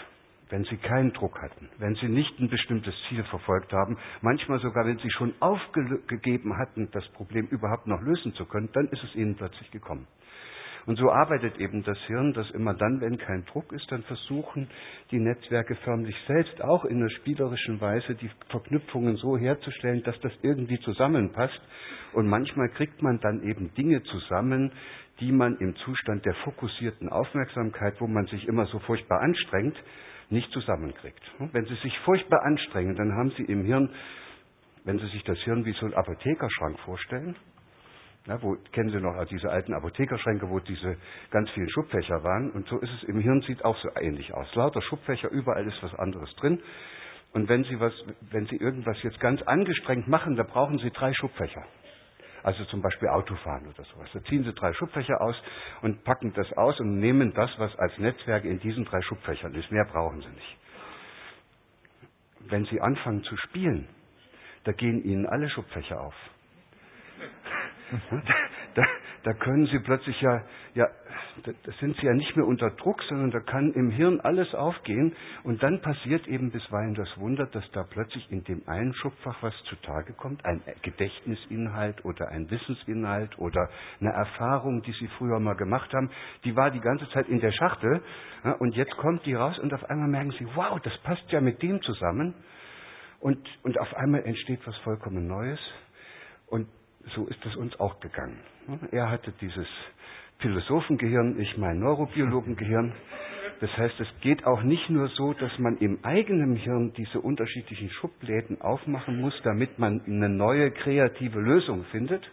wenn sie keinen Druck hatten, wenn sie nicht ein bestimmtes Ziel verfolgt haben, manchmal sogar, wenn sie schon aufgegeben hatten, das Problem überhaupt noch lösen zu können, dann ist es ihnen plötzlich gekommen. Und so arbeitet eben das Hirn, dass immer dann, wenn kein Druck ist, dann versuchen die Netzwerke förmlich selbst auch in einer spielerischen Weise die Verknüpfungen so herzustellen, dass das irgendwie zusammenpasst. Und manchmal kriegt man dann eben Dinge zusammen, die man im Zustand der fokussierten Aufmerksamkeit, wo man sich immer so furchtbar anstrengt, nicht zusammenkriegt. Wenn Sie sich furchtbar anstrengen, dann haben Sie im Hirn, wenn Sie sich das Hirn wie so einen Apothekerschrank vorstellen, ja, wo, kennen Sie noch diese alten Apothekerschränke, wo diese ganz vielen Schubfächer waren? Und so ist es im Hirn, sieht auch so ähnlich aus. Lauter Schubfächer, überall ist was anderes drin. Und wenn Sie, was, wenn Sie irgendwas jetzt ganz angestrengt machen, da brauchen Sie drei Schubfächer. Also zum Beispiel Autofahren oder sowas. Da ziehen Sie drei Schubfächer aus und packen das aus und nehmen das, was als Netzwerk in diesen drei Schubfächern ist. Mehr brauchen Sie nicht. Wenn Sie anfangen zu spielen, da gehen Ihnen alle Schubfächer auf. Da, da, können Sie plötzlich ja, ja, da sind Sie ja nicht mehr unter Druck, sondern da kann im Hirn alles aufgehen. Und dann passiert eben bisweilen das Wunder, dass da plötzlich in dem einen Schubfach was zutage kommt, ein Gedächtnisinhalt oder ein Wissensinhalt oder eine Erfahrung, die Sie früher mal gemacht haben, die war die ganze Zeit in der Schachtel ja, und jetzt kommt die raus und auf einmal merken Sie, wow, das passt ja mit dem zusammen. Und, und auf einmal entsteht was vollkommen Neues. Und so ist es uns auch gegangen. Er hatte dieses Philosophengehirn, ich mein Neurobiologengehirn. Das heißt, es geht auch nicht nur so, dass man im eigenen Hirn diese unterschiedlichen Schubläden aufmachen muss, damit man eine neue kreative Lösung findet,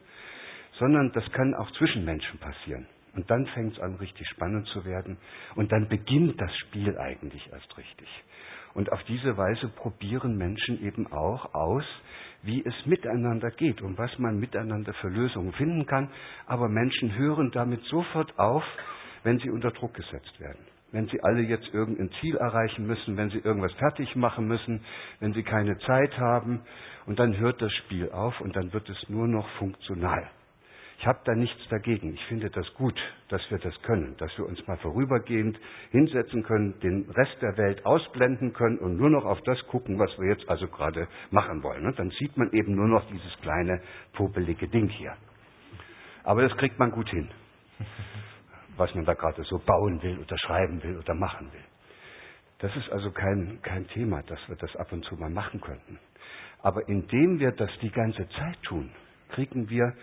sondern das kann auch zwischen Menschen passieren. Und dann fängt es an, richtig spannend zu werden. Und dann beginnt das Spiel eigentlich erst richtig. Und auf diese Weise probieren Menschen eben auch aus, wie es miteinander geht und was man miteinander für Lösungen finden kann. Aber Menschen hören damit sofort auf, wenn sie unter Druck gesetzt werden. Wenn sie alle jetzt irgendein Ziel erreichen müssen, wenn sie irgendwas fertig machen müssen, wenn sie keine Zeit haben. Und dann hört das Spiel auf und dann wird es nur noch funktional. Ich habe da nichts dagegen. Ich finde das gut, dass wir das können, dass wir uns mal vorübergehend hinsetzen können, den Rest der Welt ausblenden können und nur noch auf das gucken, was wir jetzt also gerade machen wollen. Und dann sieht man eben nur noch dieses kleine, popelige Ding hier. Aber das kriegt man gut hin, was man da gerade so bauen will oder schreiben will oder machen will. Das ist also kein, kein Thema, dass wir das ab und zu mal machen könnten. Aber indem wir das die ganze Zeit tun, kriegen wir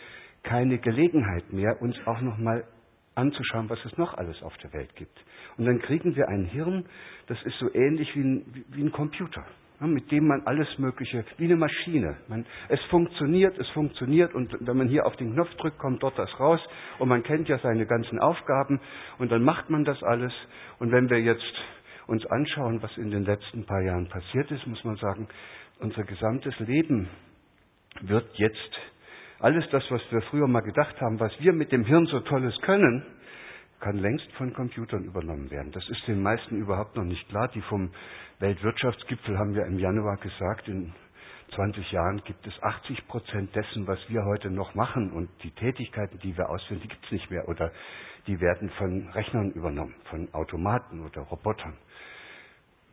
keine Gelegenheit mehr, uns auch noch mal anzuschauen, was es noch alles auf der Welt gibt. Und dann kriegen wir ein Hirn, das ist so ähnlich wie ein, wie ein Computer, mit dem man alles Mögliche, wie eine Maschine. Man, es funktioniert, es funktioniert und wenn man hier auf den Knopf drückt, kommt dort das raus und man kennt ja seine ganzen Aufgaben und dann macht man das alles. Und wenn wir jetzt uns anschauen, was in den letzten paar Jahren passiert ist, muss man sagen, unser gesamtes Leben wird jetzt alles das, was wir früher mal gedacht haben, was wir mit dem Hirn so Tolles können, kann längst von Computern übernommen werden. Das ist den meisten überhaupt noch nicht klar. Die vom Weltwirtschaftsgipfel haben ja im Januar gesagt, in 20 Jahren gibt es 80 Prozent dessen, was wir heute noch machen und die Tätigkeiten, die wir ausführen, die gibt es nicht mehr oder die werden von Rechnern übernommen, von Automaten oder Robotern.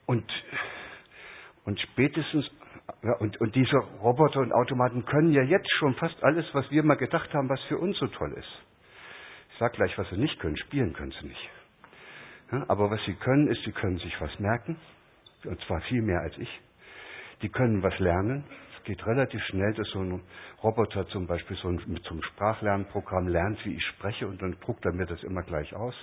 Und, und spätestens und, und diese Roboter und Automaten können ja jetzt schon fast alles, was wir mal gedacht haben, was für uns so toll ist. Ich sage gleich, was sie nicht können. Spielen können sie nicht. Ja, aber was sie können, ist, sie können sich was merken. Und zwar viel mehr als ich. Die können was lernen geht relativ schnell, dass so ein Roboter zum Beispiel so ein, mit so einem Sprachlernprogramm lernt, wie ich spreche und dann druckt er mir das immer gleich aus.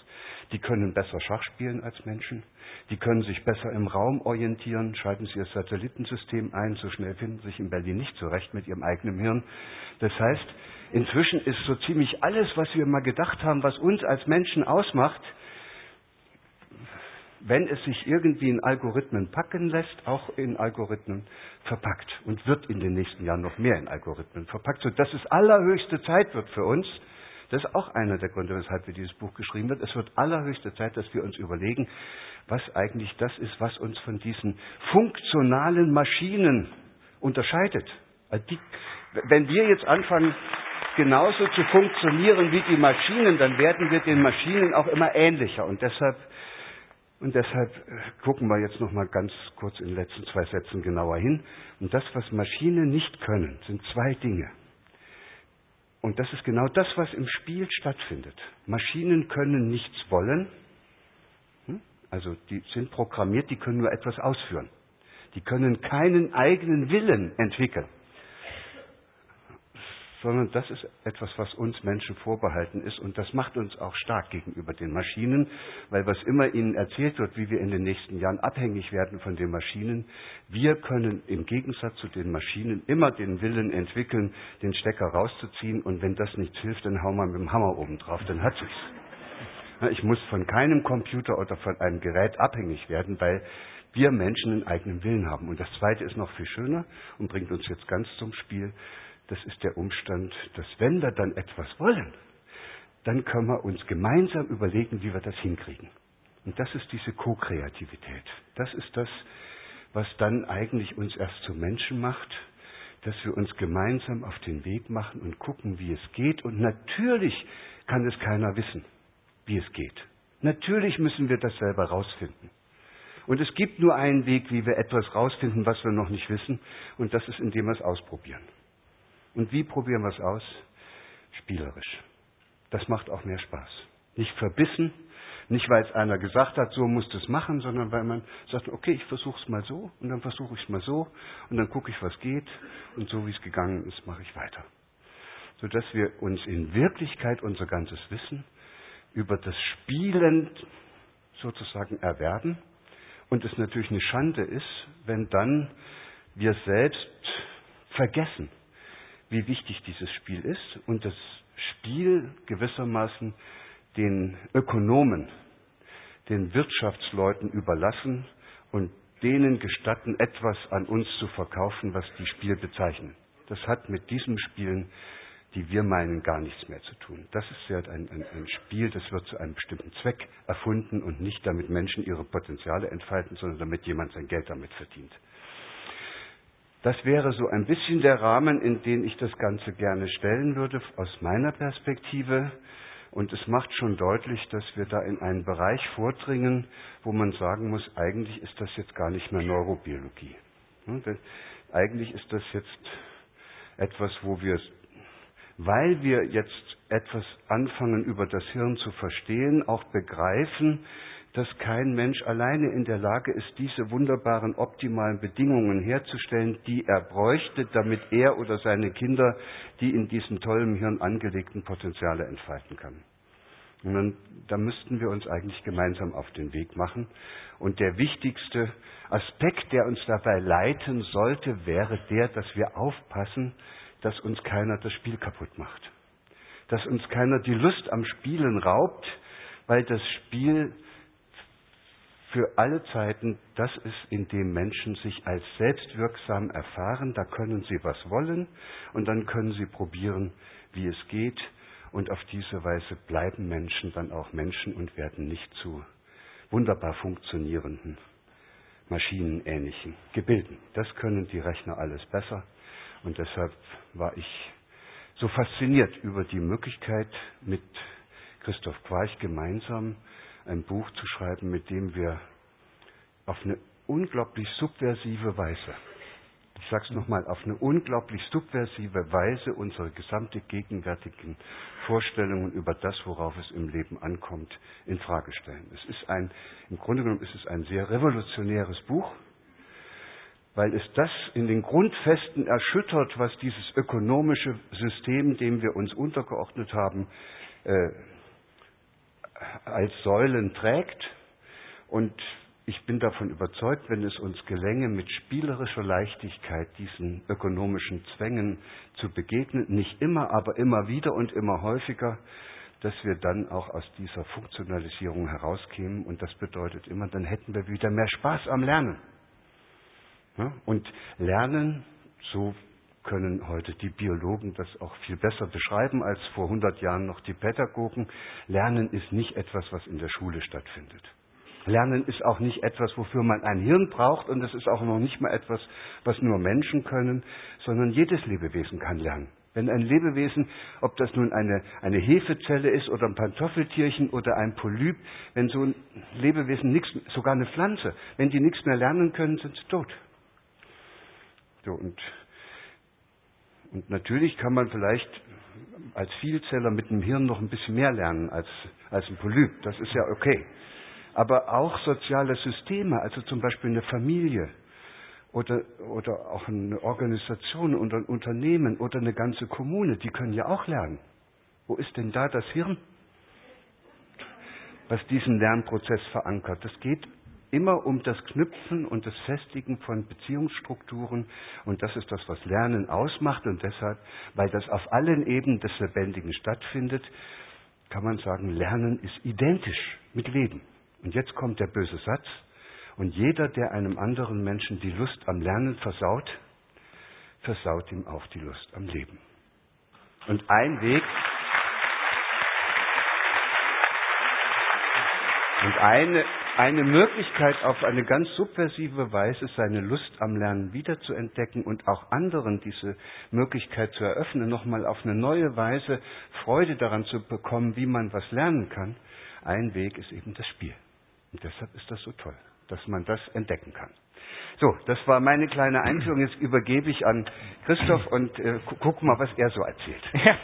Die können besser Schach spielen als Menschen. Die können sich besser im Raum orientieren. Schalten Sie Ihr Satellitensystem ein. So schnell finden Sie sich in Berlin nicht zurecht mit Ihrem eigenen Hirn. Das heißt, inzwischen ist so ziemlich alles, was wir mal gedacht haben, was uns als Menschen ausmacht, wenn es sich irgendwie in Algorithmen packen lässt, auch in Algorithmen verpackt und wird in den nächsten Jahren noch mehr in Algorithmen verpackt, sodass es allerhöchste Zeit wird für uns. Das ist auch einer der Gründe, weshalb wir dieses Buch geschrieben wird. Es wird allerhöchste Zeit, dass wir uns überlegen, was eigentlich das ist, was uns von diesen funktionalen Maschinen unterscheidet. Also die, wenn wir jetzt anfangen, genauso zu funktionieren wie die Maschinen, dann werden wir den Maschinen auch immer ähnlicher. Und deshalb Und deshalb äh, gucken wir jetzt noch mal ganz kurz in den letzten zwei Sätzen genauer hin. Und das, was Maschinen nicht können, sind zwei Dinge. Und das ist genau das, was im Spiel stattfindet. Maschinen können nichts wollen. Hm? Also die sind programmiert, die können nur etwas ausführen. Die können keinen eigenen Willen entwickeln sondern das ist etwas, was uns Menschen vorbehalten ist und das macht uns auch stark gegenüber den Maschinen, weil was immer ihnen erzählt wird, wie wir in den nächsten Jahren abhängig werden von den Maschinen, wir können im Gegensatz zu den Maschinen immer den Willen entwickeln, den Stecker rauszuziehen und wenn das nichts hilft, dann hauen wir mit dem Hammer oben drauf, dann hat sich's. Ich muss von keinem Computer oder von einem Gerät abhängig werden, weil wir Menschen einen eigenen Willen haben. Und das Zweite ist noch viel schöner und bringt uns jetzt ganz zum Spiel das ist der Umstand, dass wenn wir dann etwas wollen, dann können wir uns gemeinsam überlegen, wie wir das hinkriegen. Und das ist diese Co-Kreativität. Das ist das, was dann eigentlich uns erst zu Menschen macht, dass wir uns gemeinsam auf den Weg machen und gucken, wie es geht. Und natürlich kann es keiner wissen, wie es geht. Natürlich müssen wir das selber rausfinden. Und es gibt nur einen Weg, wie wir etwas rausfinden, was wir noch nicht wissen, und das ist, indem wir es ausprobieren. Und wie probieren wir es aus? Spielerisch. Das macht auch mehr Spaß. Nicht verbissen, nicht weil es einer gesagt hat, so musst du es machen, sondern weil man sagt, okay, ich versuche es mal so und dann versuche ich es mal so und dann gucke ich, was geht und so wie es gegangen ist, mache ich weiter. Sodass wir uns in Wirklichkeit unser ganzes Wissen über das Spielen sozusagen erwerben und es natürlich eine Schande ist, wenn dann wir selbst vergessen, wie wichtig dieses Spiel ist und das Spiel gewissermaßen den Ökonomen, den Wirtschaftsleuten überlassen und denen gestatten, etwas an uns zu verkaufen, was die Spiel bezeichnen. Das hat mit diesen Spielen, die wir meinen, gar nichts mehr zu tun. Das ist ja ein, ein, ein Spiel, das wird zu einem bestimmten Zweck erfunden und nicht damit Menschen ihre Potenziale entfalten, sondern damit jemand sein Geld damit verdient. Das wäre so ein bisschen der Rahmen, in den ich das Ganze gerne stellen würde, aus meiner Perspektive. Und es macht schon deutlich, dass wir da in einen Bereich vordringen, wo man sagen muss, eigentlich ist das jetzt gar nicht mehr Neurobiologie. Eigentlich ist das jetzt etwas, wo wir, weil wir jetzt etwas anfangen über das Hirn zu verstehen, auch begreifen, dass kein Mensch alleine in der Lage ist, diese wunderbaren optimalen Bedingungen herzustellen, die er bräuchte, damit er oder seine Kinder die in diesem tollen Hirn angelegten Potenziale entfalten kann. Und dann, da müssten wir uns eigentlich gemeinsam auf den Weg machen. Und der wichtigste Aspekt, der uns dabei leiten sollte, wäre der, dass wir aufpassen, dass uns keiner das Spiel kaputt macht. Dass uns keiner die Lust am Spielen raubt, weil das Spiel für alle Zeiten das ist, in dem Menschen sich als selbstwirksam erfahren. Da können sie was wollen und dann können sie probieren, wie es geht. Und auf diese Weise bleiben Menschen dann auch Menschen und werden nicht zu wunderbar funktionierenden, maschinenähnlichen Gebilden. Das können die Rechner alles besser. Und deshalb war ich so fasziniert über die Möglichkeit, mit Christoph Quarch gemeinsam ein Buch zu schreiben, mit dem wir auf eine unglaublich subversive Weise, ich sage es nochmal, auf eine unglaublich subversive Weise unsere gesamte gegenwärtigen Vorstellungen über das, worauf es im Leben ankommt, in Frage stellen. Es ist ein, im Grunde genommen ist es ein sehr revolutionäres Buch, weil es das in den Grundfesten erschüttert, was dieses ökonomische System, dem wir uns untergeordnet haben, äh, als Säulen trägt. Und ich bin davon überzeugt, wenn es uns gelänge, mit spielerischer Leichtigkeit diesen ökonomischen Zwängen zu begegnen, nicht immer, aber immer wieder und immer häufiger, dass wir dann auch aus dieser Funktionalisierung herauskämen. Und das bedeutet immer, dann hätten wir wieder mehr Spaß am Lernen. Und Lernen, so können heute die Biologen das auch viel besser beschreiben als vor 100 Jahren noch die Pädagogen. Lernen ist nicht etwas, was in der Schule stattfindet. Lernen ist auch nicht etwas, wofür man ein Hirn braucht und es ist auch noch nicht mal etwas, was nur Menschen können, sondern jedes Lebewesen kann lernen. Wenn ein Lebewesen, ob das nun eine, eine Hefezelle ist oder ein Pantoffeltierchen oder ein Polyp, wenn so ein Lebewesen nichts, sogar eine Pflanze, wenn die nichts mehr lernen können, sind sie tot. So, und, und natürlich kann man vielleicht als Vielzeller mit dem Hirn noch ein bisschen mehr lernen als, als ein Polyp. Das ist ja okay. Aber auch soziale Systeme, also zum Beispiel eine Familie, oder, oder auch eine Organisation oder ein Unternehmen oder eine ganze Kommune, die können ja auch lernen. Wo ist denn da das Hirn, was diesen Lernprozess verankert? Es geht immer um das Knüpfen und das Festigen von Beziehungsstrukturen und das ist das, was Lernen ausmacht und deshalb, weil das auf allen Ebenen des Lebendigen stattfindet, kann man sagen, Lernen ist identisch mit Leben. Und jetzt kommt der böse Satz, und jeder, der einem anderen Menschen die Lust am Lernen versaut, versaut ihm auch die Lust am Leben. Und ein Weg, und eine, eine Möglichkeit, auf eine ganz subversive Weise seine Lust am Lernen wiederzuentdecken und auch anderen diese Möglichkeit zu eröffnen, nochmal auf eine neue Weise Freude daran zu bekommen, wie man was lernen kann, ein Weg ist eben das Spiel. Und deshalb ist das so toll dass man das entdecken kann. So, das war meine kleine Einführung. Jetzt übergebe ich an Christoph und äh, guck mal, was er so erzählt. Ja.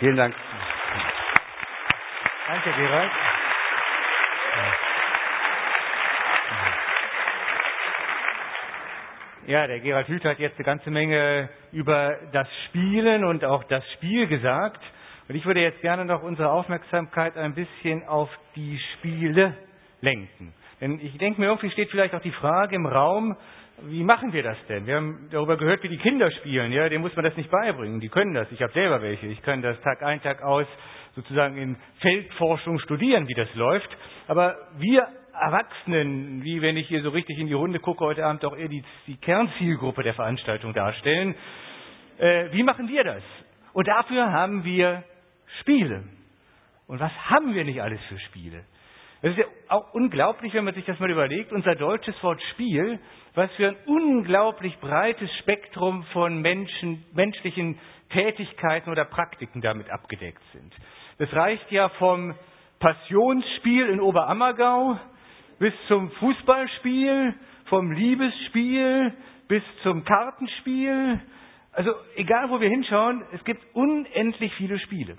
Vielen Dank. Danke, Gerald. Ja, der Gerald Hüth hat jetzt eine ganze Menge über das Spielen und auch das Spiel gesagt. Und ich würde jetzt gerne noch unsere Aufmerksamkeit ein bisschen auf die Spiele lenken. Denn ich denke mir, irgendwie steht vielleicht auch die Frage im Raum, wie machen wir das denn? Wir haben darüber gehört, wie die Kinder spielen. Ja, denen muss man das nicht beibringen. Die können das. Ich habe selber welche. Ich kann das Tag ein, Tag aus sozusagen in Feldforschung studieren, wie das läuft. Aber wir Erwachsenen, wie wenn ich hier so richtig in die Runde gucke, heute Abend auch eher die, die Kernzielgruppe der Veranstaltung darstellen. Äh, wie machen wir das? Und dafür haben wir Spiele. Und was haben wir nicht alles für Spiele? Es ist ja auch unglaublich, wenn man sich das mal überlegt, unser deutsches Wort Spiel, was für ein unglaublich breites Spektrum von Menschen, menschlichen Tätigkeiten oder Praktiken damit abgedeckt sind. Das reicht ja vom Passionsspiel in Oberammergau bis zum Fußballspiel, vom Liebesspiel bis zum Kartenspiel. Also egal, wo wir hinschauen, es gibt unendlich viele Spiele.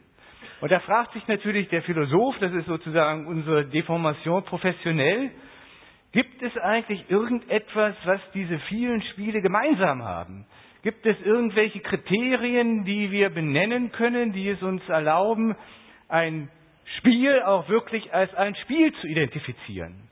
Und da fragt sich natürlich der Philosoph, das ist sozusagen unsere Deformation professionell, gibt es eigentlich irgendetwas, was diese vielen Spiele gemeinsam haben? Gibt es irgendwelche Kriterien, die wir benennen können, die es uns erlauben, ein Spiel auch wirklich als ein Spiel zu identifizieren?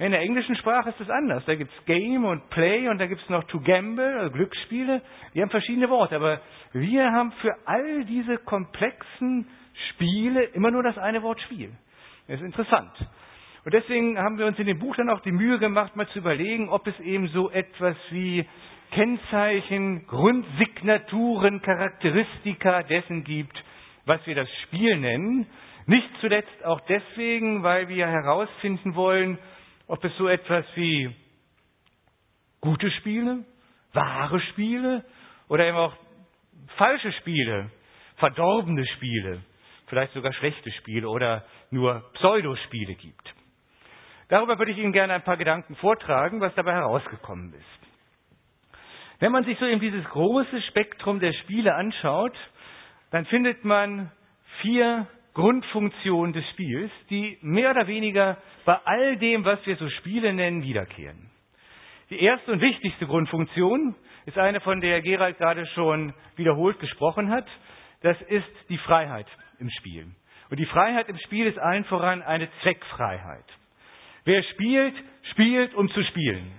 In der englischen Sprache ist es anders. Da gibt es Game und Play und da gibt es noch To Gamble, also Glücksspiele. Die haben verschiedene Worte. Aber wir haben für all diese komplexen Spiele immer nur das eine Wort Spiel. Das ist interessant. Und deswegen haben wir uns in dem Buch dann auch die Mühe gemacht, mal zu überlegen, ob es eben so etwas wie Kennzeichen, Grundsignaturen, Charakteristika dessen gibt, was wir das Spiel nennen. Nicht zuletzt auch deswegen, weil wir herausfinden wollen, ob es so etwas wie gute Spiele, wahre Spiele oder eben auch falsche Spiele, verdorbene Spiele vielleicht sogar schlechte Spiele oder nur Pseudospiele gibt. Darüber würde ich Ihnen gerne ein paar Gedanken vortragen, was dabei herausgekommen ist. Wenn man sich so eben dieses große Spektrum der Spiele anschaut, dann findet man vier Grundfunktionen des Spiels, die mehr oder weniger bei all dem, was wir so Spiele nennen, wiederkehren. Die erste und wichtigste Grundfunktion ist eine, von der Gerald gerade schon wiederholt gesprochen hat. Das ist die Freiheit im Spiel. Und die Freiheit im Spiel ist allen voran eine Zweckfreiheit. Wer spielt, spielt, um zu spielen.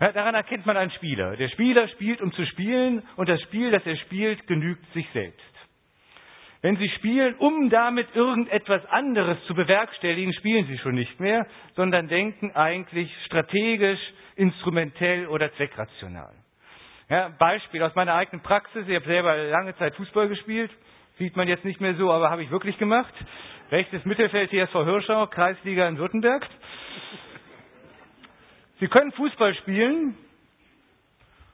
Ja, daran erkennt man einen Spieler. Der Spieler spielt, um zu spielen, und das Spiel, das er spielt, genügt sich selbst. Wenn Sie spielen, um damit irgendetwas anderes zu bewerkstelligen, spielen Sie schon nicht mehr, sondern denken eigentlich strategisch, instrumentell oder zweckrational. Ja, Beispiel aus meiner eigenen Praxis. Ich habe selber lange Zeit Fußball gespielt. Sieht man jetzt nicht mehr so, aber habe ich wirklich gemacht. Rechtes Mittelfeld TSV Hirschau, Kreisliga in Württemberg. Sie können Fußball spielen,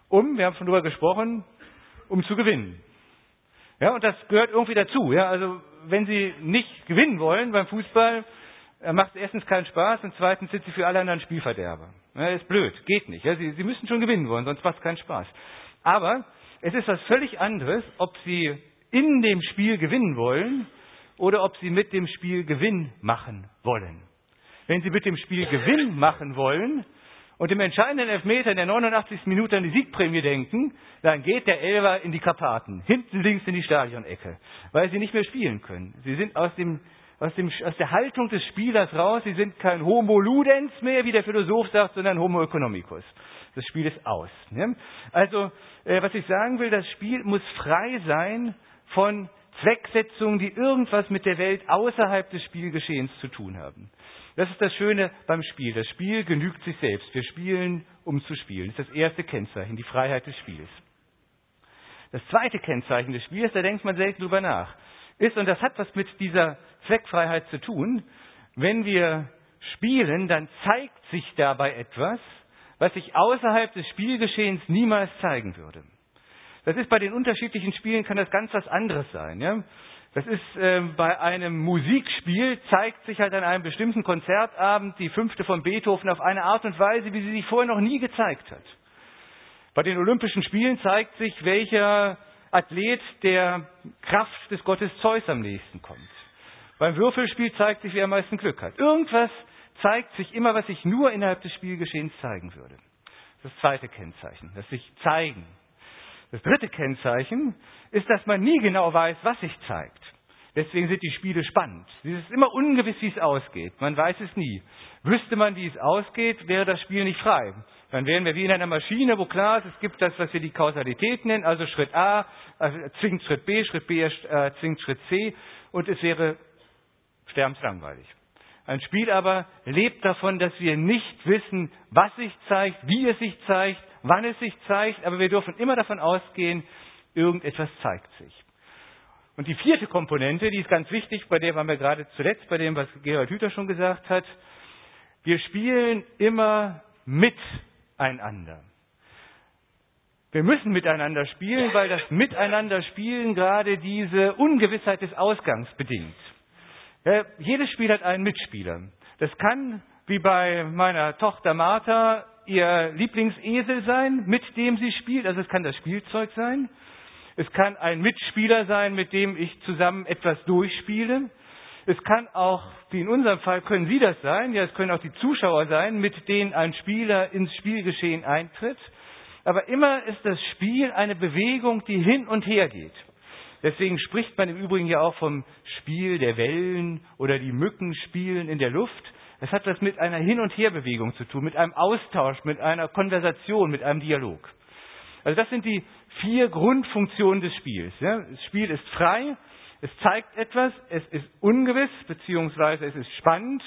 um, wir haben schon darüber gesprochen, um zu gewinnen. Ja, und das gehört irgendwie dazu. Ja, also wenn Sie nicht gewinnen wollen beim Fußball, macht es erstens keinen Spaß und zweitens sind Sie für alle anderen Spielverderber. Ja, ist blöd, geht nicht. Ja, Sie, Sie müssen schon gewinnen wollen, sonst macht es keinen Spaß. Aber es ist was völlig anderes, ob Sie in dem Spiel gewinnen wollen oder ob Sie mit dem Spiel Gewinn machen wollen. Wenn Sie mit dem Spiel Gewinn machen wollen und im entscheidenden Elfmeter in der 89. Minute an die Siegprämie denken, dann geht der Elfer in die Karpaten, hinten links in die Stadionecke, weil Sie nicht mehr spielen können. Sie sind aus dem aus, dem, aus der Haltung des Spielers raus. Sie sind kein Homo Ludens mehr, wie der Philosoph sagt, sondern Homo economicus. Das Spiel ist aus. Ne? Also, äh, was ich sagen will, das Spiel muss frei sein von Zwecksetzungen, die irgendwas mit der Welt außerhalb des Spielgeschehens zu tun haben. Das ist das Schöne beim Spiel. Das Spiel genügt sich selbst. Wir spielen, um zu spielen. Das ist das erste Kennzeichen, die Freiheit des Spiels. Das zweite Kennzeichen des Spiels, da denkt man selten drüber nach, ist, und das hat was mit dieser Zweckfreiheit zu tun, wenn wir spielen, dann zeigt sich dabei etwas, was sich außerhalb des Spielgeschehens niemals zeigen würde. Das ist bei den unterschiedlichen Spielen kann das ganz was anderes sein. Ja? Das ist äh, bei einem Musikspiel zeigt sich halt an einem bestimmten Konzertabend die fünfte von Beethoven auf eine Art und Weise, wie sie sich vorher noch nie gezeigt hat. Bei den Olympischen Spielen zeigt sich, welcher Athlet der Kraft des Gottes Zeus am nächsten kommt. Beim Würfelspiel zeigt sich, wer am meisten Glück hat. Irgendwas zeigt sich immer, was sich nur innerhalb des Spielgeschehens zeigen würde. Das zweite Kennzeichen, das sich zeigen. Das dritte Kennzeichen ist, dass man nie genau weiß, was sich zeigt. Deswegen sind die Spiele spannend. Es ist immer ungewiss, wie es ausgeht. Man weiß es nie. Wüsste man, wie es ausgeht, wäre das Spiel nicht frei. Dann wären wir wie in einer Maschine, wo klar ist, es gibt das, was wir die Kausalität nennen, also Schritt A also zwingt Schritt B, Schritt B äh, zwingt Schritt C und es wäre sterbenslangweilig. Ein Spiel aber lebt davon, dass wir nicht wissen, was sich zeigt, wie es sich zeigt, wann es sich zeigt, aber wir dürfen immer davon ausgehen, irgendetwas zeigt sich. Und die vierte Komponente, die ist ganz wichtig, bei der waren wir gerade zuletzt, bei dem, was Gerald Hüther schon gesagt hat. Wir spielen immer miteinander. Wir müssen miteinander spielen, weil das Miteinander spielen gerade diese Ungewissheit des Ausgangs bedingt. Ja, jedes Spiel hat einen Mitspieler. Das kann, wie bei meiner Tochter Martha, ihr Lieblingsesel sein, mit dem sie spielt. Also es kann das Spielzeug sein. Es kann ein Mitspieler sein, mit dem ich zusammen etwas durchspiele. Es kann auch, wie in unserem Fall, können Sie das sein. Ja, es können auch die Zuschauer sein, mit denen ein Spieler ins Spielgeschehen eintritt. Aber immer ist das Spiel eine Bewegung, die hin und her geht. Deswegen spricht man im Übrigen ja auch vom Spiel der Wellen oder die Mücken spielen in der Luft. Es hat was mit einer Hin- und Herbewegung zu tun, mit einem Austausch, mit einer Konversation, mit einem Dialog. Also das sind die vier Grundfunktionen des Spiels. Das Spiel ist frei, es zeigt etwas, es ist ungewiss, beziehungsweise es ist spannend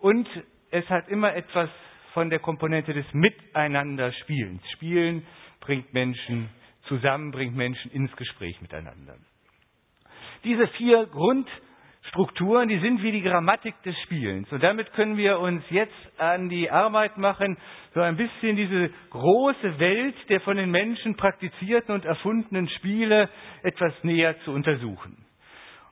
und es hat immer etwas von der Komponente des Miteinanderspielens. Spielen bringt Menschen zusammen, bringt Menschen ins Gespräch miteinander. Diese vier Grundstrukturen, die sind wie die Grammatik des Spielens. Und damit können wir uns jetzt an die Arbeit machen, so ein bisschen diese große Welt der von den Menschen praktizierten und erfundenen Spiele etwas näher zu untersuchen.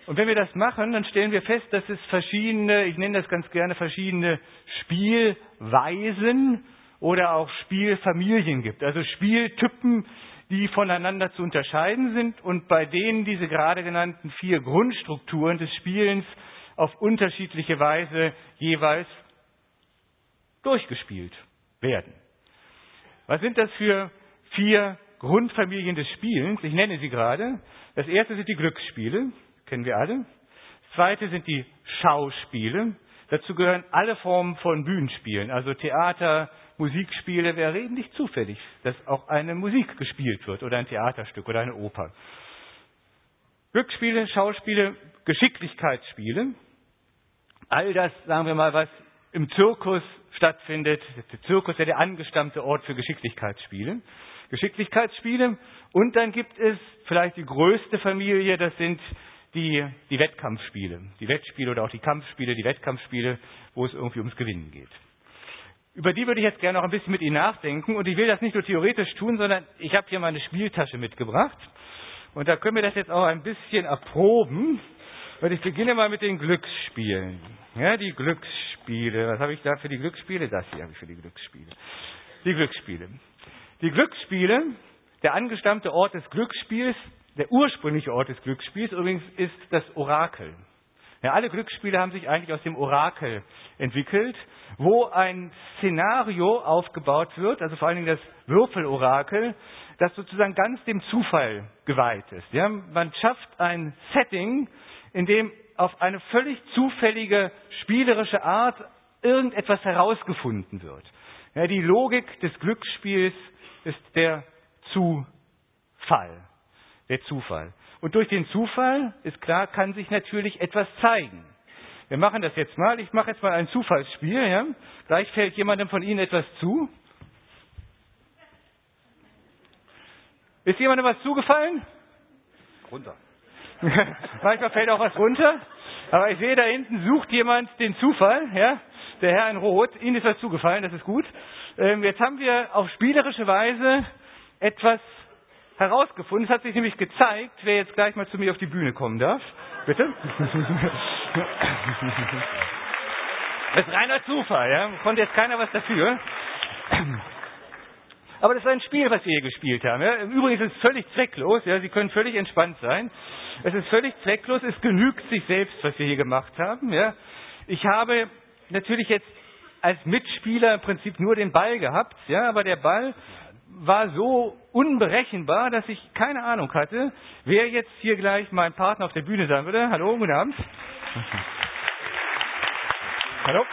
Und wenn wir das machen, dann stellen wir fest, dass es verschiedene, ich nenne das ganz gerne verschiedene Spielweisen oder auch Spielfamilien gibt. Also Spieltypen, die voneinander zu unterscheiden sind und bei denen diese gerade genannten vier Grundstrukturen des Spielens auf unterschiedliche Weise jeweils durchgespielt werden. Was sind das für vier Grundfamilien des Spielens? Ich nenne sie gerade. Das erste sind die Glücksspiele, kennen wir alle. Das zweite sind die Schauspiele. Dazu gehören alle Formen von Bühnenspielen, also Theater, Musikspiele. Wir reden nicht zufällig, dass auch eine Musik gespielt wird oder ein Theaterstück oder eine Oper. Glücksspiele, Schauspiele, Geschicklichkeitsspiele. All das, sagen wir mal, was im Zirkus stattfindet. Der Zirkus ist ja der angestammte Ort für Geschicklichkeitsspiele. Geschicklichkeitsspiele. Und dann gibt es vielleicht die größte Familie, das sind die, die Wettkampfspiele. Die Wettspiele oder auch die Kampfspiele, die Wettkampfspiele, wo es irgendwie ums Gewinnen geht. Über die würde ich jetzt gerne noch ein bisschen mit Ihnen nachdenken. Und ich will das nicht nur theoretisch tun, sondern ich habe hier meine Spieltasche mitgebracht. Und da können wir das jetzt auch ein bisschen erproben. Und ich beginne mal mit den Glücksspielen. Ja, die Glücksspiele. Was habe ich da für die Glücksspiele? Das hier habe ich für die Glücksspiele. Die Glücksspiele. Die Glücksspiele, der angestammte Ort des Glücksspiels, der ursprüngliche Ort des Glücksspiels übrigens ist das Orakel. Ja, alle Glücksspiele haben sich eigentlich aus dem Orakel entwickelt, wo ein Szenario aufgebaut wird, also vor allen Dingen das Würfelorakel, das sozusagen ganz dem Zufall geweiht ist. Ja, man schafft ein Setting, in dem auf eine völlig zufällige, spielerische Art irgendetwas herausgefunden wird. Ja, die Logik des Glücksspiels ist der Zufall. Der Zufall. Und durch den Zufall, ist klar, kann sich natürlich etwas zeigen. Wir machen das jetzt mal. Ich mache jetzt mal ein Zufallsspiel. Ja? Gleich fällt jemandem von Ihnen etwas zu. Ist jemandem was zugefallen? Runter. Manchmal fällt auch was runter. Aber ich sehe, da hinten sucht jemand den Zufall. Ja? Der Herr in Rot. Ihnen ist was zugefallen, das ist gut. Ähm, jetzt haben wir auf spielerische Weise etwas herausgefunden. Es hat sich nämlich gezeigt, wer jetzt gleich mal zu mir auf die Bühne kommen darf. Bitte? Das ist reiner Zufall, ja. Konnte jetzt keiner was dafür. Aber das ist ein Spiel, was wir hier gespielt haben. Ja. Übrigens ist es völlig zwecklos. Ja. Sie können völlig entspannt sein. Es ist völlig zwecklos. Es genügt sich selbst, was wir hier gemacht haben. Ja. Ich habe natürlich jetzt als Mitspieler im Prinzip nur den Ball gehabt. Ja, aber der Ball war so unberechenbar, dass ich keine Ahnung hatte, wer jetzt hier gleich mein Partner auf der Bühne sein würde. Hallo, guten Abend. Hallo.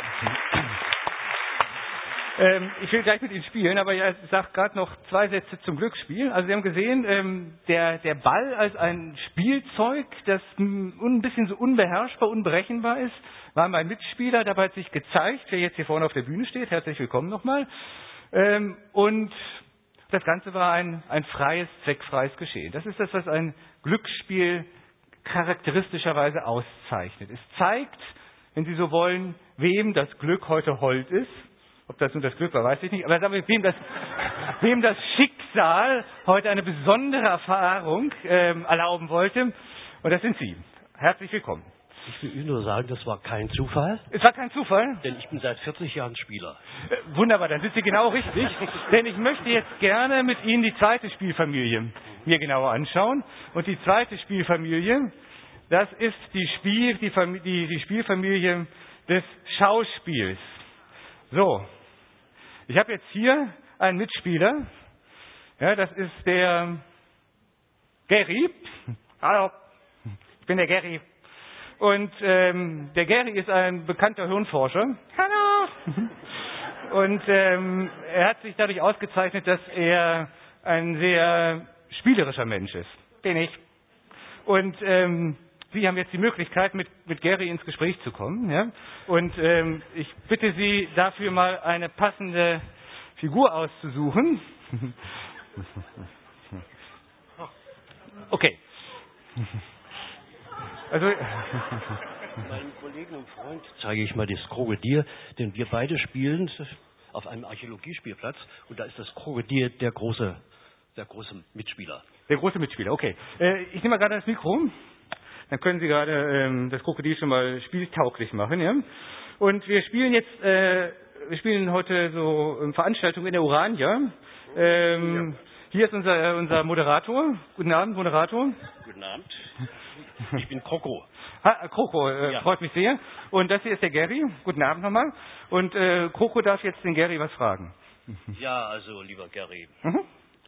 Ähm, ich will gleich mit Ihnen spielen, aber ich sage gerade noch zwei Sätze zum Glücksspiel. Also Sie haben gesehen, ähm, der, der Ball als ein Spielzeug, das ein bisschen so unbeherrschbar, unberechenbar ist, war mein Mitspieler. Dabei hat sich gezeigt, wer jetzt hier vorne auf der Bühne steht. Herzlich willkommen nochmal. Ähm, und das Ganze war ein, ein freies, zweckfreies Geschehen. Das ist das, was ein Glücksspiel charakteristischerweise auszeichnet. Es zeigt, wenn Sie so wollen, wem das Glück heute hold ist. Ob das nun das Glück war, weiß ich nicht. Aber wem das, wem das Schicksal heute eine besondere Erfahrung ähm, erlauben wollte. Und das sind Sie. Herzlich willkommen. Ich will Ihnen nur sagen, das war kein Zufall. Es war kein Zufall? Denn ich bin seit 40 Jahren Spieler. Äh, wunderbar, dann sind Sie genau richtig. denn ich möchte jetzt gerne mit Ihnen die zweite Spielfamilie mir genauer anschauen. Und die zweite Spielfamilie, das ist die, Spiel, die, die, die Spielfamilie des Schauspiels. So, ich habe jetzt hier einen Mitspieler. Ja, das ist der Gary. Hallo, ich bin der Gary. Und ähm, der Gary ist ein bekannter Hirnforscher. Hallo! Und ähm, er hat sich dadurch ausgezeichnet, dass er ein sehr spielerischer Mensch ist. Bin ich. Und ähm, Sie haben jetzt die Möglichkeit, mit, mit Gary ins Gespräch zu kommen. Ja? Und ähm, ich bitte Sie dafür mal eine passende Figur auszusuchen. Okay. Also, meinem Kollegen und Freund zeige ich mal das Krokodil, denn wir beide spielen auf einem Archäologiespielplatz und da ist das Krokodil der große, der große Mitspieler. Der große Mitspieler, okay. Äh, ich nehme mal gerade das Mikro. Dann können Sie gerade ähm, das Krokodil schon mal spieltauglich machen, ja? Und wir spielen jetzt, äh, wir spielen heute so ähm, Veranstaltungen in der Urania. Ähm, ja. Hier ist unser, äh, unser Moderator. Guten Abend, Moderator. Guten Abend. Ich bin Kroko. Ha, Kroko, äh, ja. freut mich sehr. Und das hier ist der Gary. Guten Abend nochmal. Und äh, Kroko darf jetzt den Gary was fragen. Ja, also lieber Gary. Mhm.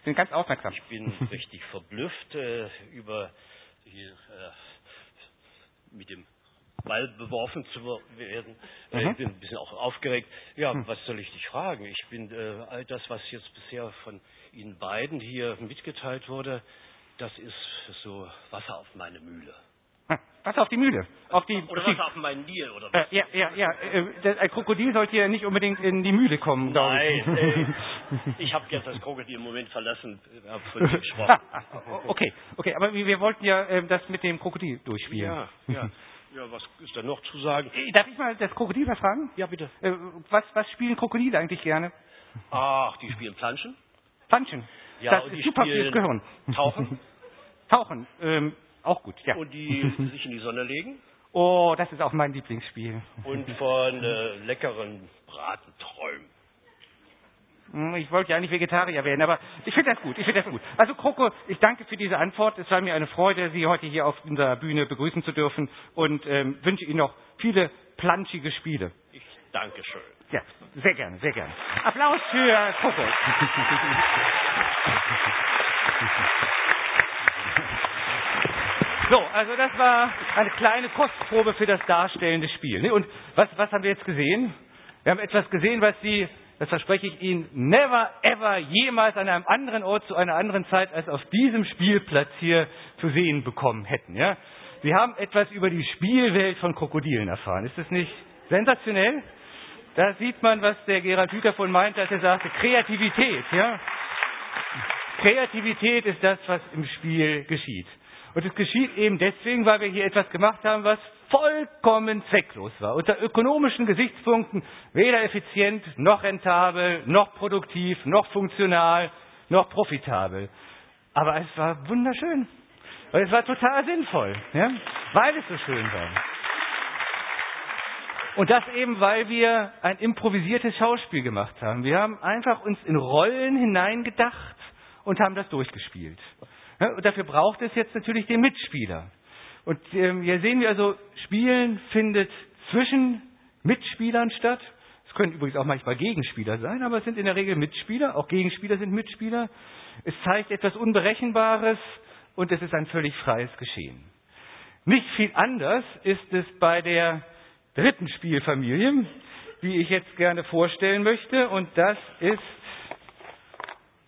Bin ganz aufmerksam. Ich bin richtig verblüfft äh, über hier, äh, mit dem Ball beworfen zu werden. Äh, mhm. Ich bin ein bisschen auch aufgeregt. Ja, mhm. was soll ich dich fragen? Ich bin äh, all das, was jetzt bisher von Ihnen beiden hier mitgeteilt wurde, das ist so Wasser auf meine Mühle. Hm, Wasser auf die Mühle. Auf die, oder Wasser auf meinen Nil, oder was? Äh, ja, ja, ja. Äh, ein Krokodil sollte ja nicht unbedingt in die Mühle kommen, Nein, ich. Äh, ich habe jetzt das Krokodil im Moment verlassen, habe von dir gesprochen. okay, okay, aber wir wollten ja äh, das mit dem Krokodil durchspielen. Ja, ja. Ja, was ist da noch zu sagen? Äh, darf ich mal das Krokodil was fragen? Ja, bitte. Äh, was, was spielen Krokodile eigentlich gerne? Ach, die spielen Planschen. Planschen? Ja, das ist super fürs Gehirn. Tauchen. Tauchen, ähm, auch gut, ja. Und die sich in die Sonne legen? Oh, das ist auch mein Lieblingsspiel. Und von äh, leckeren Braten träumen. Hm, Ich wollte ja eigentlich Vegetarier werden, aber ich finde das gut. Ich finde das gut. Also Kroko, ich danke für diese Antwort. Es war mir eine Freude, Sie heute hier auf unserer Bühne begrüßen zu dürfen und ähm, wünsche Ihnen noch viele planschige Spiele. Ich danke schön. Ja, sehr gerne, sehr gerne. Applaus für Kroko. So, also das war eine kleine Kostprobe für das darstellende Spiel. Und was, was haben wir jetzt gesehen? Wir haben etwas gesehen, was Sie, das verspreche ich Ihnen, never ever jemals an einem anderen Ort zu einer anderen Zeit als auf diesem Spielplatz hier zu sehen bekommen hätten. Ja? Sie haben etwas über die Spielwelt von Krokodilen erfahren. Ist das nicht sensationell? Da sieht man, was der Gerald Hüther von meinte, als er sagte, Kreativität. Ja? Kreativität ist das, was im Spiel geschieht. Und es geschieht eben deswegen, weil wir hier etwas gemacht haben, was vollkommen zwecklos war. Unter ökonomischen Gesichtspunkten weder effizient, noch rentabel, noch produktiv, noch funktional, noch profitabel. Aber es war wunderschön. Und es war total sinnvoll, ja? weil es so schön war. Und das eben, weil wir ein improvisiertes Schauspiel gemacht haben. Wir haben einfach uns in Rollen hineingedacht und haben das durchgespielt. Und dafür braucht es jetzt natürlich den Mitspieler. Und ähm, hier sehen wir also, Spielen findet zwischen Mitspielern statt. Es können übrigens auch manchmal Gegenspieler sein, aber es sind in der Regel Mitspieler. Auch Gegenspieler sind Mitspieler. Es zeigt etwas Unberechenbares und es ist ein völlig freies Geschehen. Nicht viel anders ist es bei der dritten Spielfamilie, die ich jetzt gerne vorstellen möchte. Und das ist,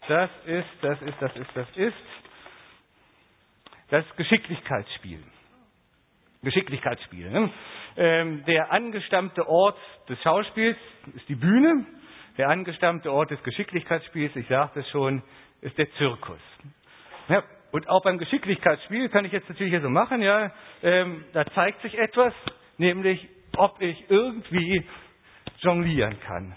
das ist, das ist, das ist, das ist das Geschicklichkeitsspiel. Geschicklichkeitsspiel. Ne? Ähm, der angestammte Ort des Schauspiels ist die Bühne. Der angestammte Ort des Geschicklichkeitsspiels, ich sagte es schon, ist der Zirkus. Ja, und auch beim Geschicklichkeitsspiel kann ich jetzt natürlich hier so machen, ja, ähm, da zeigt sich etwas, nämlich ob ich irgendwie jonglieren kann.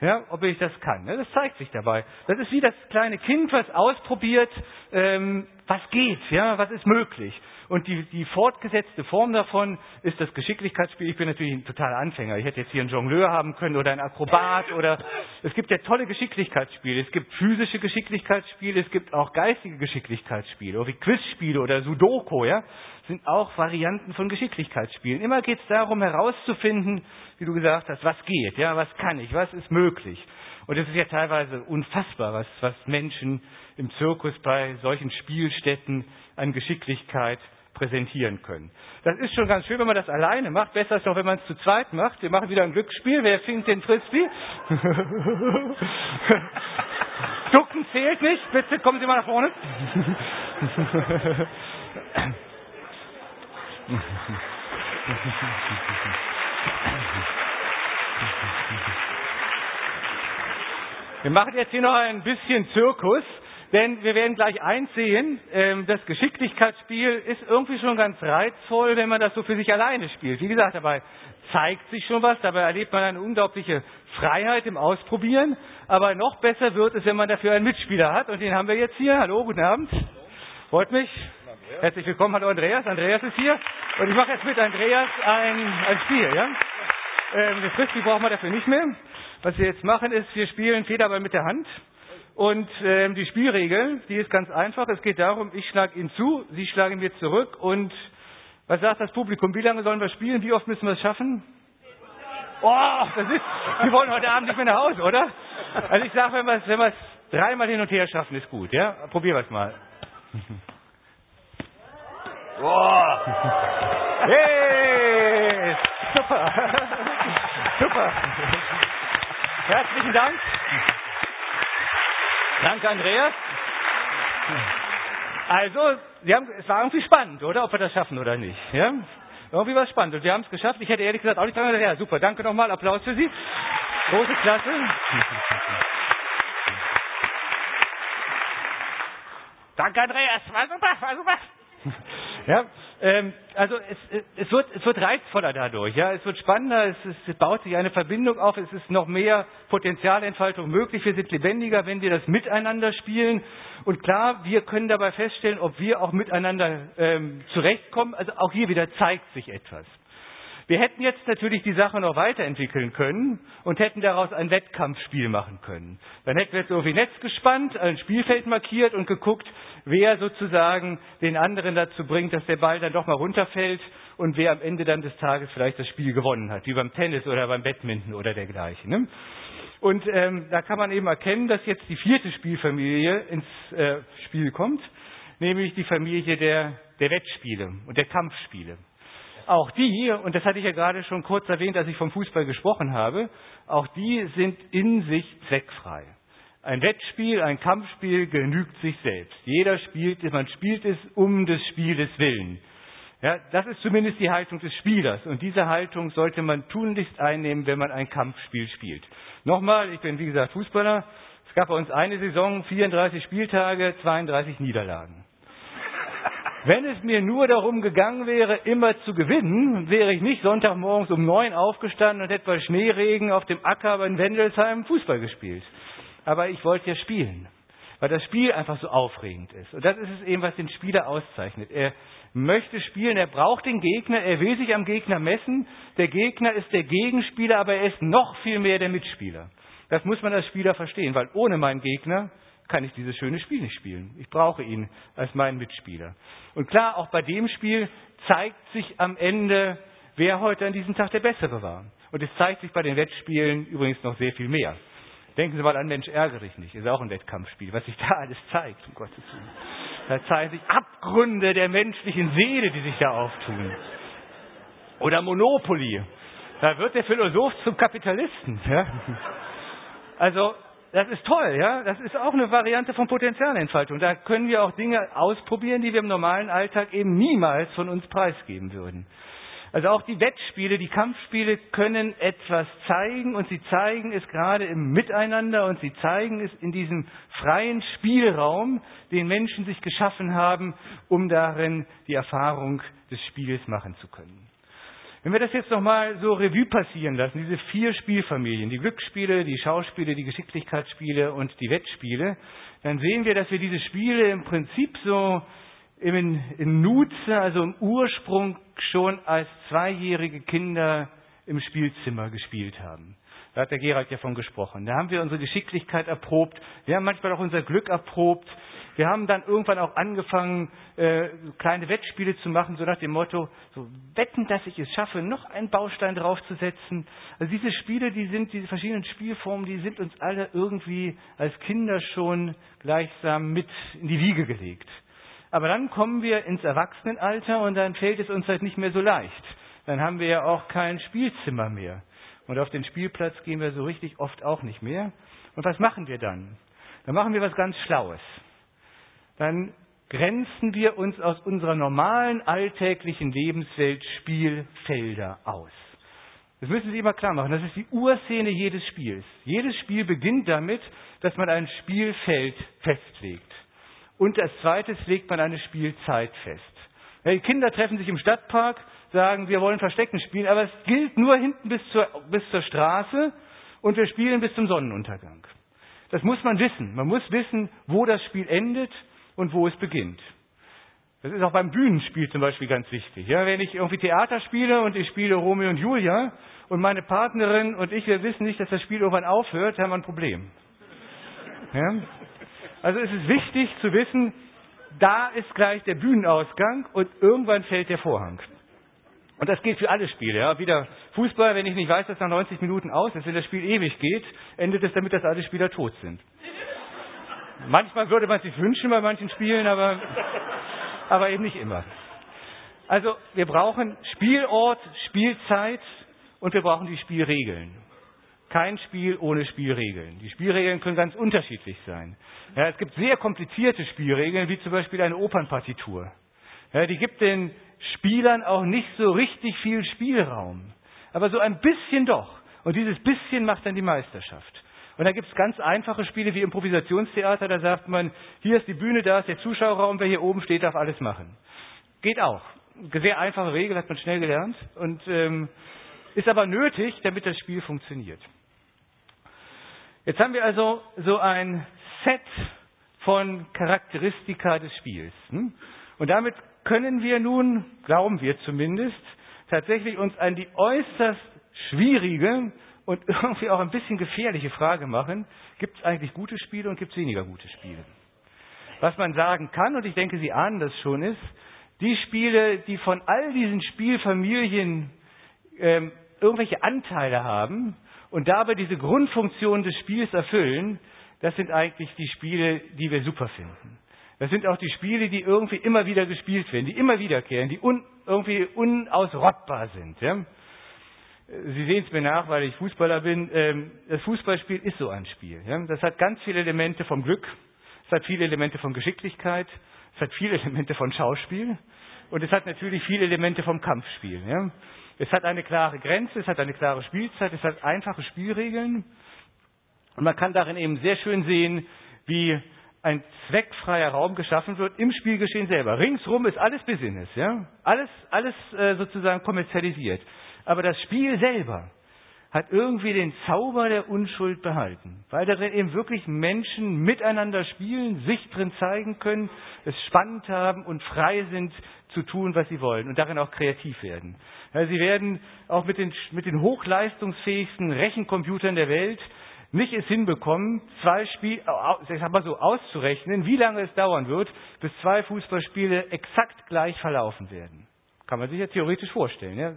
Ja, ob ich das kann. Ne? Das zeigt sich dabei. Das ist wie das kleine Kind, was ausprobiert, ähm, was geht, ja, was ist möglich. Und die, die fortgesetzte Form davon ist das Geschicklichkeitsspiel. Ich bin natürlich ein totaler Anfänger. Ich hätte jetzt hier einen Jongleur haben können oder einen Akrobat oder es gibt ja tolle Geschicklichkeitsspiele. Es gibt physische Geschicklichkeitsspiele, es gibt auch geistige Geschicklichkeitsspiele, wie Quizspiele oder Sudoku, ja, sind auch Varianten von Geschicklichkeitsspielen. Immer geht es darum herauszufinden, wie du gesagt hast, was geht, ja, was kann ich, was ist möglich. Und es ist ja teilweise unfassbar, was, was Menschen im Zirkus bei solchen Spielstätten an Geschicklichkeit präsentieren können. Das ist schon ganz schön, wenn man das alleine macht. Besser ist noch, wenn man es zu zweit macht. Wir machen wieder ein Glücksspiel. Wer fängt den Frisbee? Ducken zählt nicht. Bitte kommen Sie mal nach vorne. Wir machen jetzt hier noch ein bisschen Zirkus, denn wir werden gleich eins sehen. ähm, Das Geschicklichkeitsspiel ist irgendwie schon ganz reizvoll, wenn man das so für sich alleine spielt. Wie gesagt, dabei zeigt sich schon was, dabei erlebt man eine unglaubliche Freiheit im Ausprobieren. Aber noch besser wird es, wenn man dafür einen Mitspieler hat. Und den haben wir jetzt hier. Hallo, guten Abend. Freut mich. Herzlich willkommen. Hallo Andreas. Andreas ist hier. Und ich mache jetzt mit Andreas ein, ein Spiel. Ja? Ähm, das Frisbee brauchen wir dafür nicht mehr. Was wir jetzt machen, ist, wir spielen Federball mit der Hand. Und ähm, die Spielregel, die ist ganz einfach. Es geht darum, ich schlage ihn zu, Sie schlagen mir zurück. Und was sagt das Publikum? Wie lange sollen wir spielen? Wie oft müssen wir es schaffen? Oh, das ist, wir wollen heute Abend nicht mehr nach Hause, oder? Also ich sage, wenn wir es wenn dreimal hin und her schaffen, ist gut. Ja, probieren wir es mal. Boah. Hey, super. Super. Herzlichen Dank. Danke, Andreas. Also, Sie haben, es war irgendwie spannend, oder? Ob wir das schaffen oder nicht. Ja? Irgendwie war es spannend. Und wir haben es geschafft. Ich hätte ehrlich gesagt auch nicht dran gedacht. Ja, super. Danke nochmal. Applaus für Sie. Große Klasse. Danke, Andreas. War super, war super. ja, ähm, also es, es, wird, es wird reizvoller dadurch, ja, es wird spannender, es, es baut sich eine Verbindung auf, es ist noch mehr Potenzialentfaltung möglich, wir sind lebendiger, wenn wir das miteinander spielen. Und klar, wir können dabei feststellen, ob wir auch miteinander ähm, zurechtkommen. Also auch hier wieder zeigt sich etwas. Wir hätten jetzt natürlich die Sache noch weiterentwickeln können und hätten daraus ein Wettkampfspiel machen können. Dann hätten wir jetzt irgendwie Netz gespannt, ein Spielfeld markiert und geguckt, wer sozusagen den anderen dazu bringt, dass der Ball dann doch mal runterfällt und wer am Ende dann des Tages vielleicht das Spiel gewonnen hat, wie beim Tennis oder beim Badminton oder dergleichen. Ne? Und ähm, da kann man eben erkennen, dass jetzt die vierte Spielfamilie ins äh, Spiel kommt, nämlich die Familie der, der Wettspiele und der Kampfspiele. Auch die, und das hatte ich ja gerade schon kurz erwähnt, als ich vom Fußball gesprochen habe, auch die sind in sich zweckfrei. Ein Wettspiel, ein Kampfspiel genügt sich selbst. Jeder spielt, man spielt es um des Spieles willen. Ja, das ist zumindest die Haltung des Spielers. Und diese Haltung sollte man tunlichst einnehmen, wenn man ein Kampfspiel spielt. Nochmal, ich bin wie gesagt Fußballer. Es gab bei uns eine Saison, 34 Spieltage, 32 Niederlagen. Wenn es mir nur darum gegangen wäre, immer zu gewinnen, wäre ich nicht Sonntagmorgens um neun aufgestanden und hätte bei Schneeregen auf dem Acker bei Wendelsheim Fußball gespielt. Aber ich wollte ja spielen, weil das Spiel einfach so aufregend ist. Und das ist es eben, was den Spieler auszeichnet. Er möchte spielen, er braucht den Gegner, er will sich am Gegner messen. Der Gegner ist der Gegenspieler, aber er ist noch viel mehr der Mitspieler. Das muss man als Spieler verstehen, weil ohne meinen Gegner kann ich dieses schöne Spiel nicht spielen. Ich brauche ihn als meinen Mitspieler. Und klar, auch bei dem Spiel zeigt sich am Ende, wer heute an diesem Tag der Bessere war. Und es zeigt sich bei den Wettspielen übrigens noch sehr viel mehr. Denken Sie mal an Mensch, ärgere dich nicht. Ist auch ein Wettkampfspiel, was sich da alles zeigt, um Gottes Willen. Da zeigen sich Abgründe der menschlichen Seele, die sich da auftun. Oder Monopoly. Da wird der Philosoph zum Kapitalisten. Ja? Also das ist toll, ja. Das ist auch eine Variante von Potenzialentfaltung. Da können wir auch Dinge ausprobieren, die wir im normalen Alltag eben niemals von uns preisgeben würden. Also auch die Wettspiele, die Kampfspiele können etwas zeigen und sie zeigen es gerade im Miteinander und sie zeigen es in diesem freien Spielraum, den Menschen sich geschaffen haben, um darin die Erfahrung des Spiels machen zu können. Wenn wir das jetzt nochmal so Revue passieren lassen, diese vier Spielfamilien, die Glücksspiele, die Schauspiele, die Geschicklichkeitsspiele und die Wettspiele, dann sehen wir, dass wir diese Spiele im Prinzip so in, in Nutze, also im Ursprung schon als zweijährige Kinder im Spielzimmer gespielt haben. Da hat der Gerald ja von gesprochen. Da haben wir unsere Geschicklichkeit erprobt. Wir haben manchmal auch unser Glück erprobt. Wir haben dann irgendwann auch angefangen, äh, kleine Wettspiele zu machen, so nach dem Motto, so wetten, dass ich es schaffe, noch einen Baustein draufzusetzen. Also diese Spiele, die sind, diese verschiedenen Spielformen, die sind uns alle irgendwie als Kinder schon gleichsam mit in die Wiege gelegt. Aber dann kommen wir ins Erwachsenenalter und dann fällt es uns halt nicht mehr so leicht. Dann haben wir ja auch kein Spielzimmer mehr. Und auf den Spielplatz gehen wir so richtig oft auch nicht mehr. Und was machen wir dann? Dann machen wir was ganz Schlaues dann grenzen wir uns aus unserer normalen alltäglichen Lebenswelt Spielfelder aus. Das müssen Sie immer klar machen. Das ist die Urszene jedes Spiels. Jedes Spiel beginnt damit, dass man ein Spielfeld festlegt. Und als zweites legt man eine Spielzeit fest. Die Kinder treffen sich im Stadtpark, sagen, wir wollen Verstecken spielen, aber es gilt nur hinten bis zur, bis zur Straße und wir spielen bis zum Sonnenuntergang. Das muss man wissen. Man muss wissen, wo das Spiel endet und wo es beginnt. Das ist auch beim Bühnenspiel zum Beispiel ganz wichtig. Ja, wenn ich irgendwie Theater spiele und ich spiele Romeo und Julia und meine Partnerin und ich, wir wissen nicht, dass das Spiel irgendwann aufhört, haben wir ein Problem. Ja? Also es ist wichtig zu wissen, da ist gleich der Bühnenausgang und irgendwann fällt der Vorhang. Und das gilt für alle Spiele. Ja. Wieder Fußball, wenn ich nicht weiß, dass nach 90 Minuten aus ist, wenn das Spiel ewig geht, endet es damit, dass alle Spieler tot sind. Manchmal würde man sich wünschen bei manchen Spielen, aber, aber eben nicht immer. Also wir brauchen Spielort, Spielzeit und wir brauchen die Spielregeln. Kein Spiel ohne Spielregeln. Die Spielregeln können ganz unterschiedlich sein. Ja, es gibt sehr komplizierte Spielregeln, wie zum Beispiel eine Opernpartitur. Ja, die gibt den Spielern auch nicht so richtig viel Spielraum. Aber so ein bisschen doch. Und dieses bisschen macht dann die Meisterschaft. Und da gibt es ganz einfache Spiele wie Improvisationstheater, da sagt man, hier ist die Bühne, da ist der Zuschauerraum, wer hier oben steht, darf alles machen. Geht auch. Sehr einfache Regel, hat man schnell gelernt und ähm, ist aber nötig, damit das Spiel funktioniert. Jetzt haben wir also so ein Set von Charakteristika des Spiels. Hm? Und damit können wir nun, glauben wir zumindest, tatsächlich uns an die äußerst schwierige und irgendwie auch ein bisschen gefährliche Frage machen, gibt es eigentlich gute Spiele und gibt es weniger gute Spiele? Was man sagen kann, und ich denke, Sie ahnen das schon, ist, die Spiele, die von all diesen Spielfamilien ähm, irgendwelche Anteile haben und dabei diese Grundfunktion des Spiels erfüllen, das sind eigentlich die Spiele, die wir super finden. Das sind auch die Spiele, die irgendwie immer wieder gespielt werden, die immer wiederkehren, die un, irgendwie unausrottbar sind. Ja? Sie sehen es mir nach, weil ich Fußballer bin. Ähm, das Fußballspiel ist so ein Spiel. Das hat ganz viele Elemente vom Glück, es hat viele Elemente von Geschicklichkeit, es hat viele Elemente von Schauspiel und es hat natürlich viele Elemente vom Kampfspiel. Es hat eine klare Grenze, es hat eine klare Spielzeit, es hat einfache Spielregeln. Und man kann darin eben sehr schön sehen, wie ein zweckfreier Raum geschaffen wird im Spielgeschehen selber. Ringsrum ist alles Business, ja? Alles, alles äh, sozusagen kommerzialisiert. Aber das Spiel selber hat irgendwie den Zauber der Unschuld behalten, weil darin eben wirklich Menschen miteinander spielen, sich drin zeigen können, es spannend haben und frei sind zu tun, was sie wollen und darin auch kreativ werden. Ja, sie werden auch mit den, mit den hochleistungsfähigsten Rechencomputern der Welt nicht es hinbekommen, zwei Spiele, ich sag mal so, auszurechnen, wie lange es dauern wird, bis zwei Fußballspiele exakt gleich verlaufen werden. Kann man sich ja theoretisch vorstellen. Ja?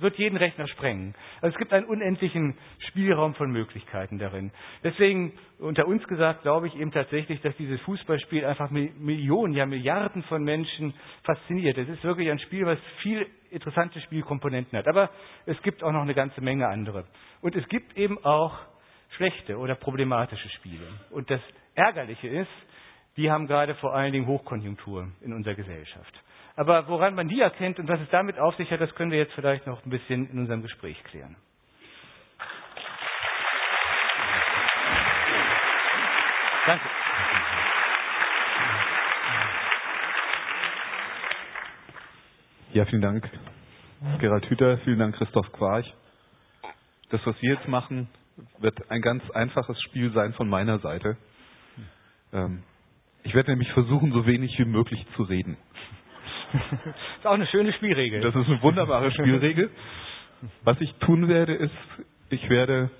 Wird jeden Rechner sprengen. Also es gibt einen unendlichen Spielraum von Möglichkeiten darin. Deswegen, unter uns gesagt, glaube ich eben tatsächlich, dass dieses Fußballspiel einfach Millionen, ja Milliarden von Menschen fasziniert. Es ist wirklich ein Spiel, was viel interessante Spielkomponenten hat. Aber es gibt auch noch eine ganze Menge andere. Und es gibt eben auch schlechte oder problematische Spiele. Und das Ärgerliche ist, die haben gerade vor allen Dingen Hochkonjunktur in unserer Gesellschaft. Aber woran man die erkennt und was es damit auf sich hat, das können wir jetzt vielleicht noch ein bisschen in unserem Gespräch klären. Danke. Ja, vielen Dank, Gerald Hüther. Vielen Dank, Christoph Quarch. Das, was wir jetzt machen, wird ein ganz einfaches Spiel sein von meiner Seite. Ähm, ich werde nämlich versuchen, so wenig wie möglich zu reden. Das ist auch eine schöne Spielregel. Das ist eine wunderbare Spielregel. Was ich tun werde, ist, ich werde,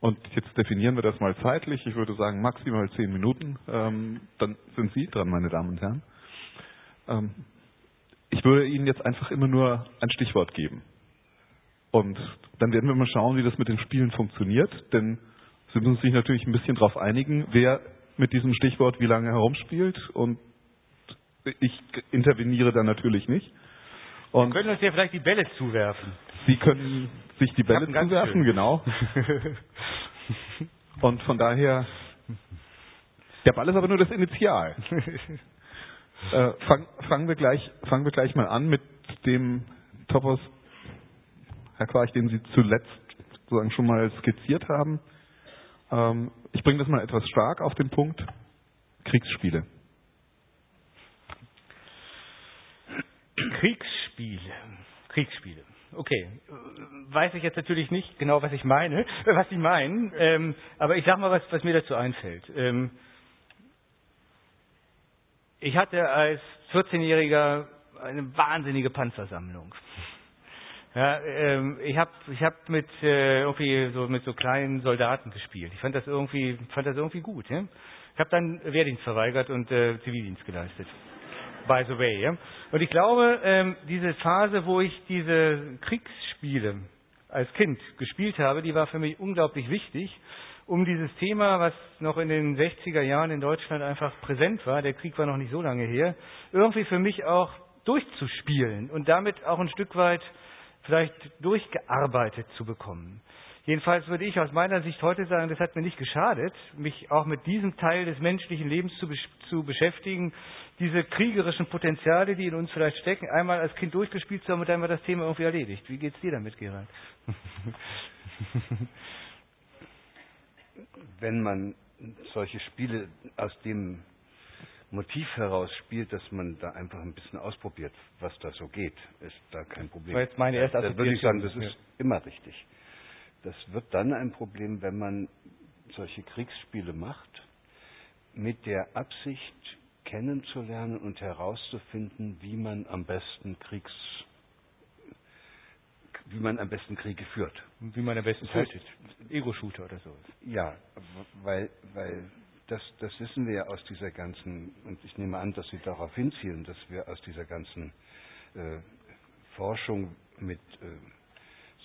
und jetzt definieren wir das mal zeitlich, ich würde sagen maximal zehn Minuten, ähm, dann sind Sie dran, meine Damen und Herren. Ähm, ich würde Ihnen jetzt einfach immer nur ein Stichwort geben. Und dann werden wir mal schauen, wie das mit den Spielen funktioniert, denn Sie müssen sich natürlich ein bisschen darauf einigen, wer mit diesem Stichwort wie lange herumspielt und ich interveniere da natürlich nicht. Und Sie können uns ja vielleicht die Bälle zuwerfen. Sie können sich die Bälle zuwerfen, genau. Und von daher, der Ball ist aber nur das Initial. äh, fang, fangen, wir gleich, fangen wir gleich mal an mit dem Topos, Herr Quarch, den Sie zuletzt sozusagen schon mal skizziert haben. Ähm, ich bringe das mal etwas stark auf den Punkt. Kriegsspiele. Kriegsspiele. Kriegsspiele. Okay, weiß ich jetzt natürlich nicht genau, was ich meine, was Sie meinen, ähm, aber ich sage mal, was, was, mir dazu einfällt. Ähm, ich hatte als 14-Jähriger eine wahnsinnige Panzersammlung. Ja, ähm, ich habe ich hab mit äh, irgendwie so mit so kleinen Soldaten gespielt. Ich fand das irgendwie fand das irgendwie gut. Ja? Ich habe dann Wehrdienst verweigert und äh, Zivildienst geleistet by the way. Ja? Und ich glaube, ähm, diese Phase, wo ich diese Kriegsspiele als Kind gespielt habe, die war für mich unglaublich wichtig, um dieses Thema, was noch in den 60er Jahren in Deutschland einfach präsent war, der Krieg war noch nicht so lange her, irgendwie für mich auch durchzuspielen und damit auch ein Stück weit vielleicht durchgearbeitet zu bekommen. Jedenfalls würde ich aus meiner Sicht heute sagen, das hat mir nicht geschadet, mich auch mit diesem Teil des menschlichen Lebens zu, zu beschäftigen, diese kriegerischen Potenziale, die in uns vielleicht stecken, einmal als Kind durchgespielt zu haben und dann war das Thema irgendwie erledigt. Wie geht's dir damit, Gerald? Wenn man solche Spiele aus dem Motiv heraus spielt, dass man da einfach ein bisschen ausprobiert, was da so geht, ist da kein Problem. Jetzt meine erste da würde ich sagen, das ist immer richtig. Das wird dann ein Problem, wenn man solche Kriegsspiele macht, mit der Absicht kennenzulernen und herauszufinden, wie man am besten Kriegs wie man am besten Kriege führt. Wie man am besten tötet. Ego-Shooter oder so. Ja, weil, weil das, das wissen wir ja aus dieser ganzen, und ich nehme an, dass Sie darauf hinzielen, dass wir aus dieser ganzen äh, Forschung mit äh,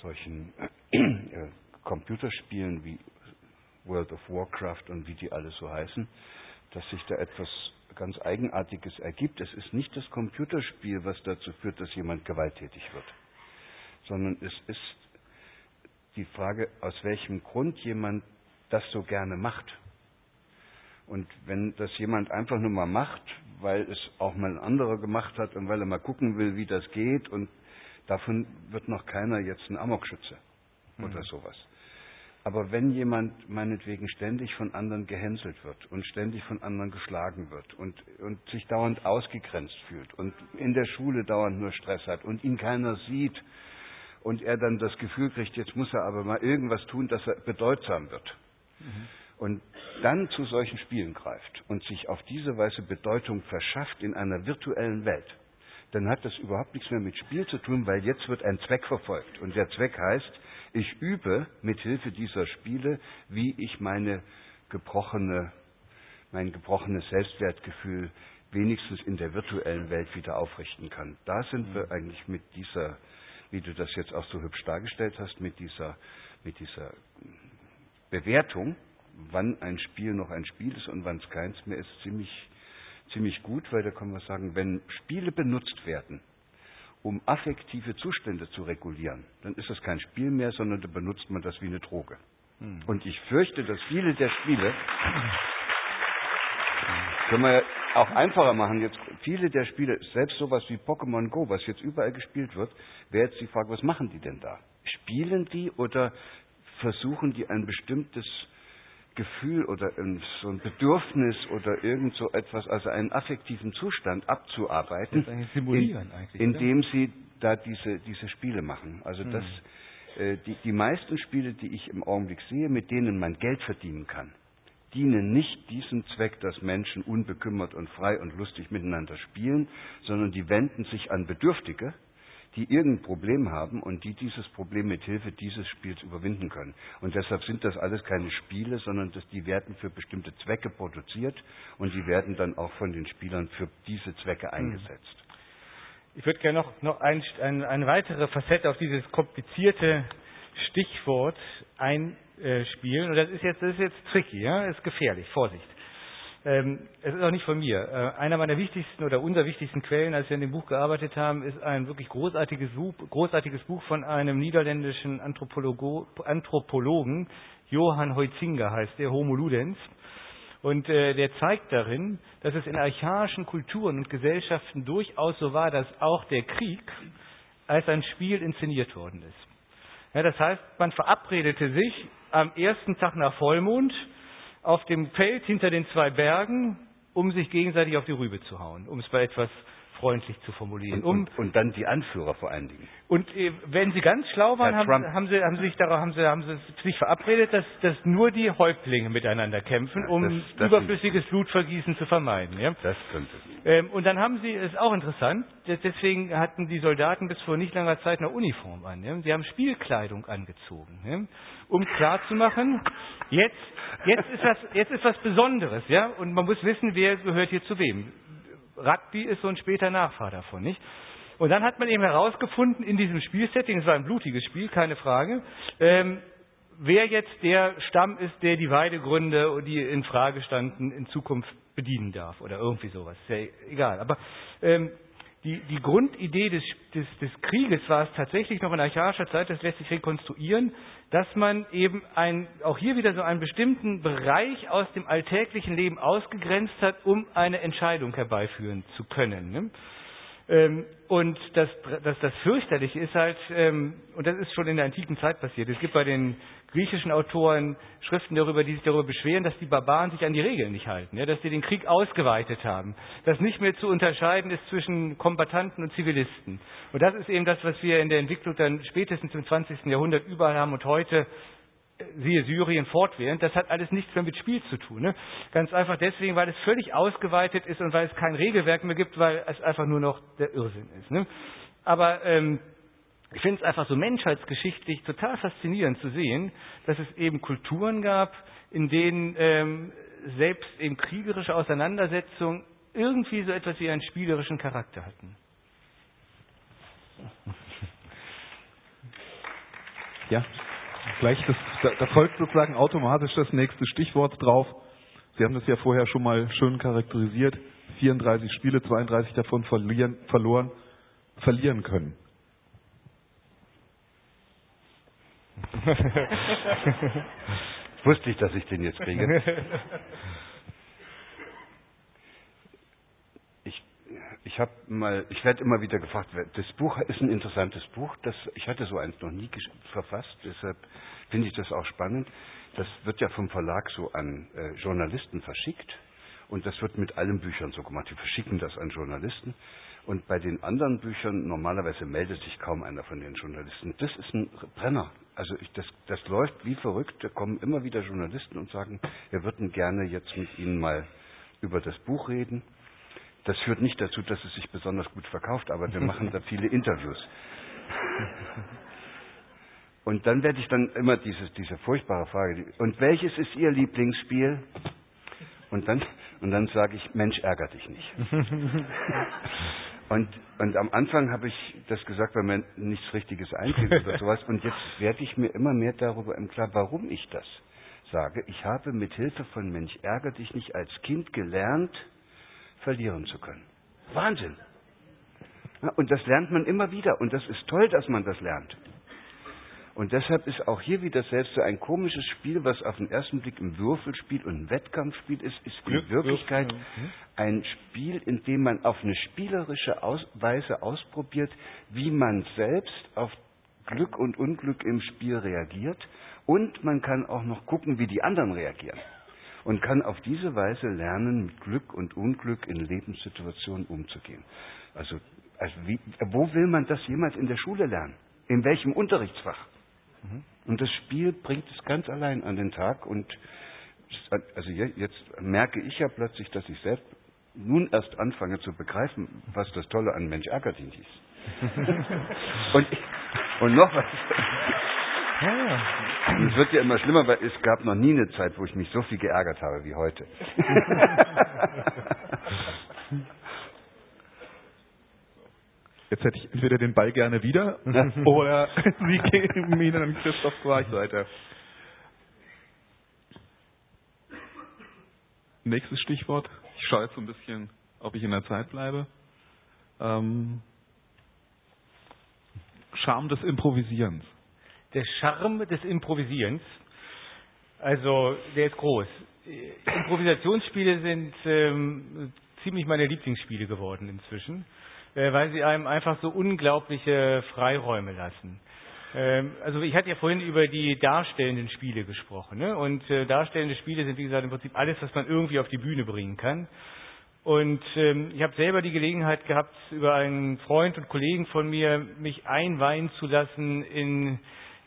solchen äh, Computerspielen wie World of Warcraft und wie die alle so heißen, dass sich da etwas ganz Eigenartiges ergibt. Es ist nicht das Computerspiel, was dazu führt, dass jemand gewalttätig wird, sondern es ist die Frage, aus welchem Grund jemand das so gerne macht. Und wenn das jemand einfach nur mal macht, weil es auch mal ein anderer gemacht hat und weil er mal gucken will, wie das geht, und davon wird noch keiner jetzt ein Amokschütze oder mhm. sowas. Aber wenn jemand meinetwegen ständig von anderen gehänselt wird und ständig von anderen geschlagen wird und, und sich dauernd ausgegrenzt fühlt und in der Schule dauernd nur Stress hat und ihn keiner sieht und er dann das Gefühl kriegt, jetzt muss er aber mal irgendwas tun, dass er bedeutsam wird. Mhm. Und dann zu solchen Spielen greift und sich auf diese Weise Bedeutung verschafft in einer virtuellen Welt, dann hat das überhaupt nichts mehr mit Spiel zu tun, weil jetzt wird ein Zweck verfolgt. Und der Zweck heißt, ich übe mit Hilfe dieser Spiele, wie ich meine gebrochene, mein gebrochenes Selbstwertgefühl wenigstens in der virtuellen Welt wieder aufrichten kann. Da sind wir mhm. eigentlich mit dieser, wie du das jetzt auch so hübsch dargestellt hast, mit dieser, mit dieser Bewertung, wann ein Spiel noch ein Spiel ist und wann es keins mehr ist, ziemlich, ziemlich gut, weil da kann man sagen, wenn Spiele benutzt werden, um affektive Zustände zu regulieren, dann ist das kein Spiel mehr, sondern da benutzt man das wie eine Droge. Hm. Und ich fürchte, dass viele der Spiele, können wir auch einfacher machen, jetzt viele der Spiele, selbst sowas wie Pokémon Go, was jetzt überall gespielt wird, wäre jetzt die Frage, was machen die denn da? Spielen die oder versuchen die ein bestimmtes Gefühl oder so ein Bedürfnis oder irgend so etwas, also einen affektiven Zustand abzuarbeiten, in, indem sie da diese, diese Spiele machen. Also das, hm. äh, die, die meisten Spiele, die ich im Augenblick sehe, mit denen man Geld verdienen kann, dienen nicht diesem Zweck, dass Menschen unbekümmert und frei und lustig miteinander spielen, sondern die wenden sich an Bedürftige, die irgendein Problem haben und die dieses Problem mit Hilfe dieses Spiels überwinden können. Und deshalb sind das alles keine Spiele, sondern das, die werden für bestimmte Zwecke produziert und die werden dann auch von den Spielern für diese Zwecke hm. eingesetzt. Ich würde gerne noch, noch ein, ein, eine weitere Facette auf dieses komplizierte Stichwort einspielen. Und das ist jetzt, das ist jetzt tricky, ja? das ist gefährlich, Vorsicht. Ähm, es ist auch nicht von mir. Äh, einer meiner wichtigsten oder unserer wichtigsten Quellen, als wir an dem Buch gearbeitet haben, ist ein wirklich großartiges Buch, großartiges Buch von einem niederländischen Anthropologen, Johann Heutzinger heißt der, Homo Ludens. Und äh, der zeigt darin, dass es in archaischen Kulturen und Gesellschaften durchaus so war, dass auch der Krieg als ein Spiel inszeniert worden ist. Ja, das heißt, man verabredete sich am ersten Tag nach Vollmond, auf dem Feld hinter den zwei Bergen, um sich gegenseitig auf die Rübe zu hauen, um es bei etwas freundlich zu formulieren. Und, und, und, dann die Anführer vor allen Dingen. Und äh, wenn Sie ganz schlau waren, haben, haben, Sie, haben, Sie, sich darauf, haben, Sie, haben Sie sich verabredet, dass, dass nur die Häuptlinge miteinander kämpfen, um das, das überflüssiges Blutvergießen zu vermeiden. Ja? Das könnte. Ähm, und dann haben Sie, ist auch interessant, deswegen hatten die Soldaten bis vor nicht langer Zeit eine Uniform an. Ja? Sie haben Spielkleidung angezogen, ja? um klarzumachen, jetzt, jetzt, ist was, jetzt ist was Besonderes. Ja? Und man muss wissen, wer gehört hier zu wem. Rugby ist so ein später Nachfahr davon, nicht? Und dann hat man eben herausgefunden in diesem Spielsetting, es war ein blutiges Spiel, keine Frage, ähm, wer jetzt der Stamm ist, der die Weidegründe, die in Frage standen, in Zukunft bedienen darf oder irgendwie sowas. Ist ja egal. Aber ähm, die, die Grundidee des, des, des Krieges war es tatsächlich noch in archaischer Zeit, das lässt sich rekonstruieren, dass man eben ein, auch hier wieder so einen bestimmten Bereich aus dem alltäglichen Leben ausgegrenzt hat, um eine Entscheidung herbeiführen zu können. Ähm, und das, das, das Fürchterliche ist halt, ähm, und das ist schon in der antiken Zeit passiert, es gibt bei den griechischen Autoren Schriften darüber, die sich darüber beschweren, dass die Barbaren sich an die Regeln nicht halten, ja, dass sie den Krieg ausgeweitet haben, dass nicht mehr zu unterscheiden ist zwischen Kombattanten und Zivilisten. Und das ist eben das, was wir in der Entwicklung dann spätestens im 20. Jahrhundert überall haben und heute siehe Syrien fortwährend, das hat alles nichts mehr mit Spiel zu tun. Ne? Ganz einfach deswegen, weil es völlig ausgeweitet ist und weil es kein Regelwerk mehr gibt, weil es einfach nur noch der Irrsinn ist. Ne? Aber ähm, ich finde es einfach so menschheitsgeschichtlich total faszinierend zu sehen, dass es eben Kulturen gab, in denen ähm, selbst eben kriegerische Auseinandersetzungen irgendwie so etwas wie einen spielerischen Charakter hatten. Ja, gleich das, da, da folgt sozusagen automatisch das nächste Stichwort drauf. Sie haben das ja vorher schon mal schön charakterisiert. 34 Spiele, 32 davon verlieren, verloren, verlieren können. Wusste ich, dass ich den jetzt kriege. Ich mal, ich werde immer wieder gefragt, das Buch ist ein interessantes Buch. Das, ich hatte so eins noch nie verfasst, deshalb finde ich das auch spannend. Das wird ja vom Verlag so an äh, Journalisten verschickt und das wird mit allen Büchern so gemacht. Die verschicken das an Journalisten und bei den anderen Büchern normalerweise meldet sich kaum einer von den Journalisten. Das ist ein Brenner. Also ich, das, das läuft wie verrückt. Da kommen immer wieder Journalisten und sagen, wir würden gerne jetzt mit Ihnen mal über das Buch reden. Das führt nicht dazu, dass es sich besonders gut verkauft, aber wir machen da viele Interviews. Und dann werde ich dann immer dieses, diese furchtbare Frage, und welches ist Ihr Lieblingsspiel? Und dann, und dann sage ich, Mensch, ärger dich nicht. und, und am Anfang habe ich das gesagt, weil mir nichts Richtiges einfällt oder sowas. Und jetzt werde ich mir immer mehr darüber im Klaren, warum ich das sage. Ich habe mit Hilfe von Mensch, ärger dich nicht als Kind gelernt, verlieren zu können. Wahnsinn. Und das lernt man immer wieder. Und das ist toll, dass man das lernt. Und deshalb ist auch hier wieder selbst so ein komisches Spiel, was auf den ersten Blick ein Würfelspiel und ein Wettkampfspiel ist, ist in Wirklichkeit ein Spiel, in dem man auf eine spielerische Weise ausprobiert, wie man selbst auf Glück und Unglück im Spiel reagiert. Und man kann auch noch gucken, wie die anderen reagieren und kann auf diese Weise lernen, mit Glück und Unglück in Lebenssituationen umzugehen. Also, also wie, wo will man das jemals in der Schule lernen? In welchem Unterrichtsfach? Mhm. Und das Spiel bringt es ganz allein an den Tag und also jetzt merke ich ja plötzlich, dass ich selbst nun erst anfange zu begreifen, was das Tolle an Mensch Akadin ist. und, und noch was. Ja. Es wird ja immer schlimmer, weil es gab noch nie eine Zeit, wo ich mich so viel geärgert habe wie heute. Jetzt hätte ich entweder den Ball gerne wieder oder Sie geben ihn an Christoph Weichseiter. Nächstes Stichwort. Ich schaue jetzt so ein bisschen, ob ich in der Zeit bleibe. Ähm, Charme des Improvisierens der Charme des Improvisierens. Also, der ist groß. Improvisationsspiele sind ähm, ziemlich meine Lieblingsspiele geworden inzwischen, weil sie einem einfach so unglaubliche Freiräume lassen. Ähm, also ich hatte ja vorhin über die darstellenden Spiele gesprochen. Ne? Und äh, darstellende Spiele sind, wie gesagt, im Prinzip alles, was man irgendwie auf die Bühne bringen kann. Und ähm, ich habe selber die Gelegenheit gehabt, über einen Freund und Kollegen von mir mich einweihen zu lassen in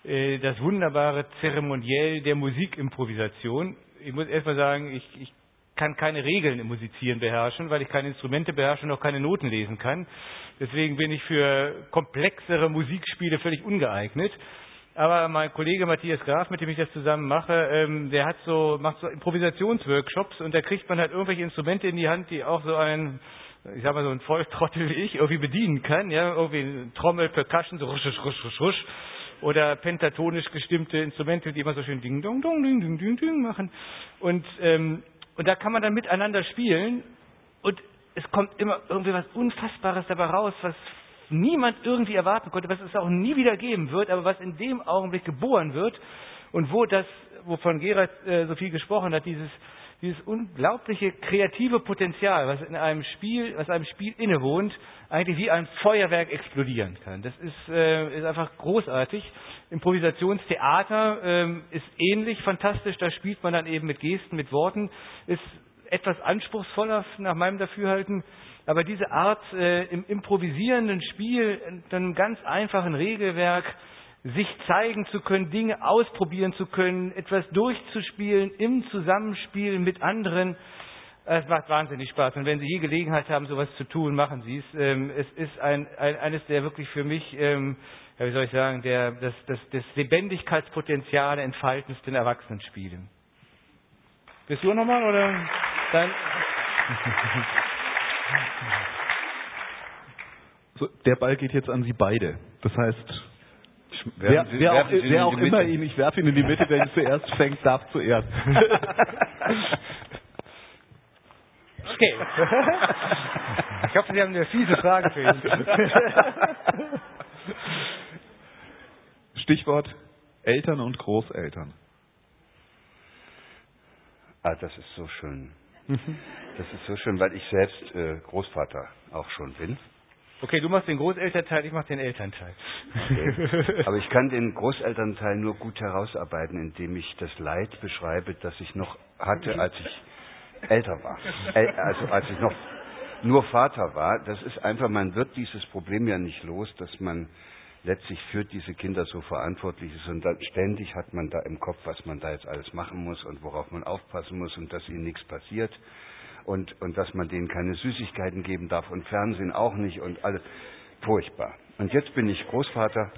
äh, das wunderbare Zeremoniell der Musikimprovisation. Ich muss erst mal sagen, ich, ich kann keine Regeln im Musizieren beherrschen, weil ich keine Instrumente beherrsche und auch keine Noten lesen kann. Deswegen bin ich für komplexere Musikspiele völlig ungeeignet. Aber mein Kollege Matthias Graf, mit dem ich das zusammen mache, ähm, der hat so, macht so Improvisationsworkshops und da kriegt man halt irgendwelche Instrumente in die Hand, die auch so ein, ich sag mal so ein Volltrottel wie ich irgendwie bedienen kann, ja, irgendwie Trommel, Percussion, so rusch, rusch, rusch, rusch oder pentatonisch gestimmte Instrumente, die immer so schön ding dong dong ding ding ding ding machen. Und ähm, und da kann man dann miteinander spielen und es kommt immer irgendwie was Unfassbares dabei raus, was niemand irgendwie erwarten konnte, was es auch nie wieder geben wird, aber was in dem Augenblick geboren wird und wo das, wovon Gerard äh, so viel gesprochen hat, dieses dieses unglaubliche kreative Potenzial, was in einem Spiel, was einem Spiel innewohnt, eigentlich wie ein Feuerwerk explodieren kann. Das ist, äh, ist einfach großartig. Improvisationstheater ähm, ist ähnlich fantastisch. Da spielt man dann eben mit Gesten, mit Worten. Ist etwas anspruchsvoller nach meinem Dafürhalten. Aber diese Art äh, im improvisierenden Spiel, in einem ganz einfachen Regelwerk, sich zeigen zu können, Dinge ausprobieren zu können, etwas durchzuspielen im Zusammenspiel mit anderen, es macht wahnsinnig Spaß. Und wenn Sie je Gelegenheit haben, sowas zu tun, machen Sie es. Ähm, es ist ein, ein, eines der wirklich für mich, ähm, ja, wie soll ich sagen, der, das, das, das Lebendigkeitspotenzial entfaltendsten Erwachsenenspiele. Bist du nochmal oder? Dann. So, der Ball geht jetzt an Sie beide. Das heißt, wer, wer auch, wer auch immer ihn, ich werfe ihn in die Mitte, wer ihn zuerst fängt, darf zuerst. Okay. Ich hoffe, Sie haben eine fiese Frage für ihn. Stichwort Eltern und Großeltern. Ah, das ist so schön. Das ist so schön, weil ich selbst äh, Großvater auch schon bin. Okay, du machst den Großelternteil, ich mach den Elternteil. Okay. Aber ich kann den Großelternteil nur gut herausarbeiten, indem ich das Leid beschreibe, das ich noch hatte, als ich älter war. Also als ich noch nur Vater war. Das ist einfach, man wird dieses Problem ja nicht los, dass man letztlich für diese Kinder so verantwortlich ist. Und dann ständig hat man da im Kopf, was man da jetzt alles machen muss und worauf man aufpassen muss und dass ihnen nichts passiert. Und, und dass man denen keine Süßigkeiten geben darf und Fernsehen auch nicht und alles. Furchtbar. Und jetzt bin ich Großvater.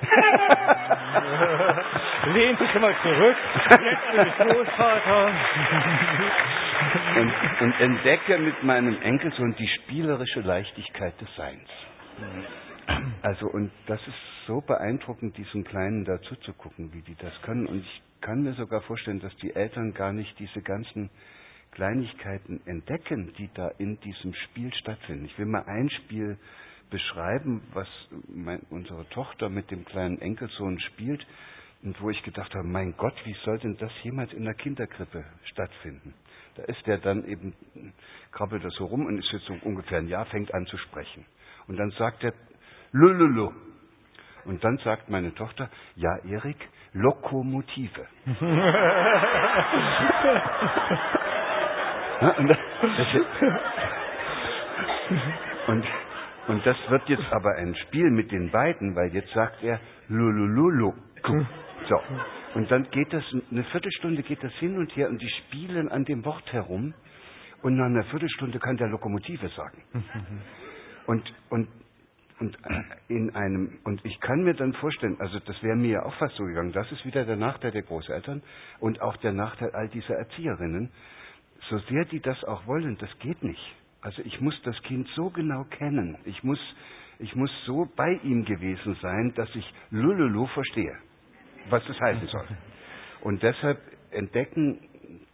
Lehnt sich mal zurück. Jetzt bin ich Großvater und, und entdecke mit meinem Enkelsohn die spielerische Leichtigkeit des Seins. Also, und das ist so beeindruckend, diesen Kleinen dazu zu gucken, wie die das können. Und ich kann mir sogar vorstellen, dass die Eltern gar nicht diese ganzen Kleinigkeiten entdecken, die da in diesem Spiel stattfinden. Ich will mal ein Spiel beschreiben, was mein, unsere Tochter mit dem kleinen Enkelsohn spielt und wo ich gedacht habe, mein Gott, wie soll denn das jemals in der Kinderkrippe stattfinden? Da ist der dann eben, krabbelt er so rum und ist jetzt so ungefähr ein Jahr, fängt an zu sprechen. Und dann sagt er, Lululu. Und dann sagt meine Tochter, ja, Erik, Lokomotive. und, das, und, und das wird jetzt aber ein Spiel mit den beiden, weil jetzt sagt er Lulululu. So. Und dann geht das, eine Viertelstunde geht das hin und her und die spielen an dem Wort herum und nach einer Viertelstunde kann der Lokomotive sagen. Und, und, und in einem, und ich kann mir dann vorstellen, also das wäre mir ja auch fast so gegangen, das ist wieder der Nachteil der Großeltern und auch der Nachteil all dieser Erzieherinnen. So sehr die das auch wollen, das geht nicht. Also ich muss das Kind so genau kennen. Ich muss, ich muss so bei ihm gewesen sein, dass ich Lululu verstehe was das heißen soll. Und deshalb entdecken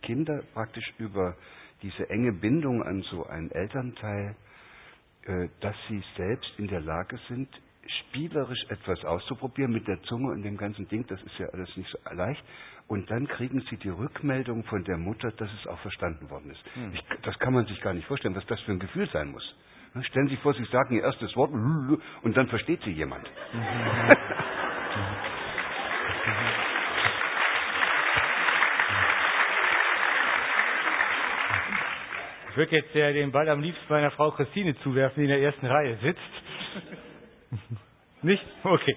Kinder praktisch über diese enge Bindung an so einen Elternteil, äh, dass sie selbst in der Lage sind, spielerisch etwas auszuprobieren mit der Zunge und dem ganzen Ding, das ist ja alles nicht so leicht. Und dann kriegen sie die Rückmeldung von der Mutter, dass es auch verstanden worden ist. Hm. Ich, das kann man sich gar nicht vorstellen, was das für ein Gefühl sein muss. Stellen Sie sich vor, Sie sagen Ihr erstes Wort und dann versteht Sie jemand. Ich würde jetzt den Ball am liebsten meiner Frau Christine zuwerfen, die in der ersten Reihe sitzt. Nicht? Okay.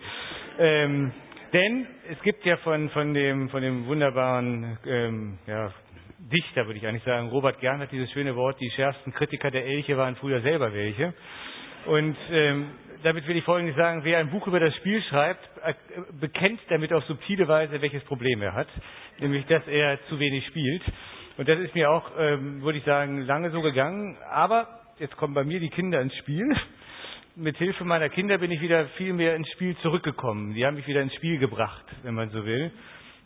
Ähm, denn es gibt ja von, von, dem, von dem wunderbaren ähm, ja, Dichter, würde ich eigentlich sagen, Robert Gern hat dieses schöne Wort, die schärfsten Kritiker der Elche waren früher selber welche. Und ähm, damit will ich Folgendes sagen, wer ein Buch über das Spiel schreibt, äh, bekennt damit auf subtile Weise, welches Problem er hat, nämlich dass er zu wenig spielt. Und das ist mir auch, ähm, würde ich sagen, lange so gegangen. Aber jetzt kommen bei mir die Kinder ins Spiel. Mit Hilfe meiner Kinder bin ich wieder viel mehr ins Spiel zurückgekommen. Die haben mich wieder ins Spiel gebracht, wenn man so will.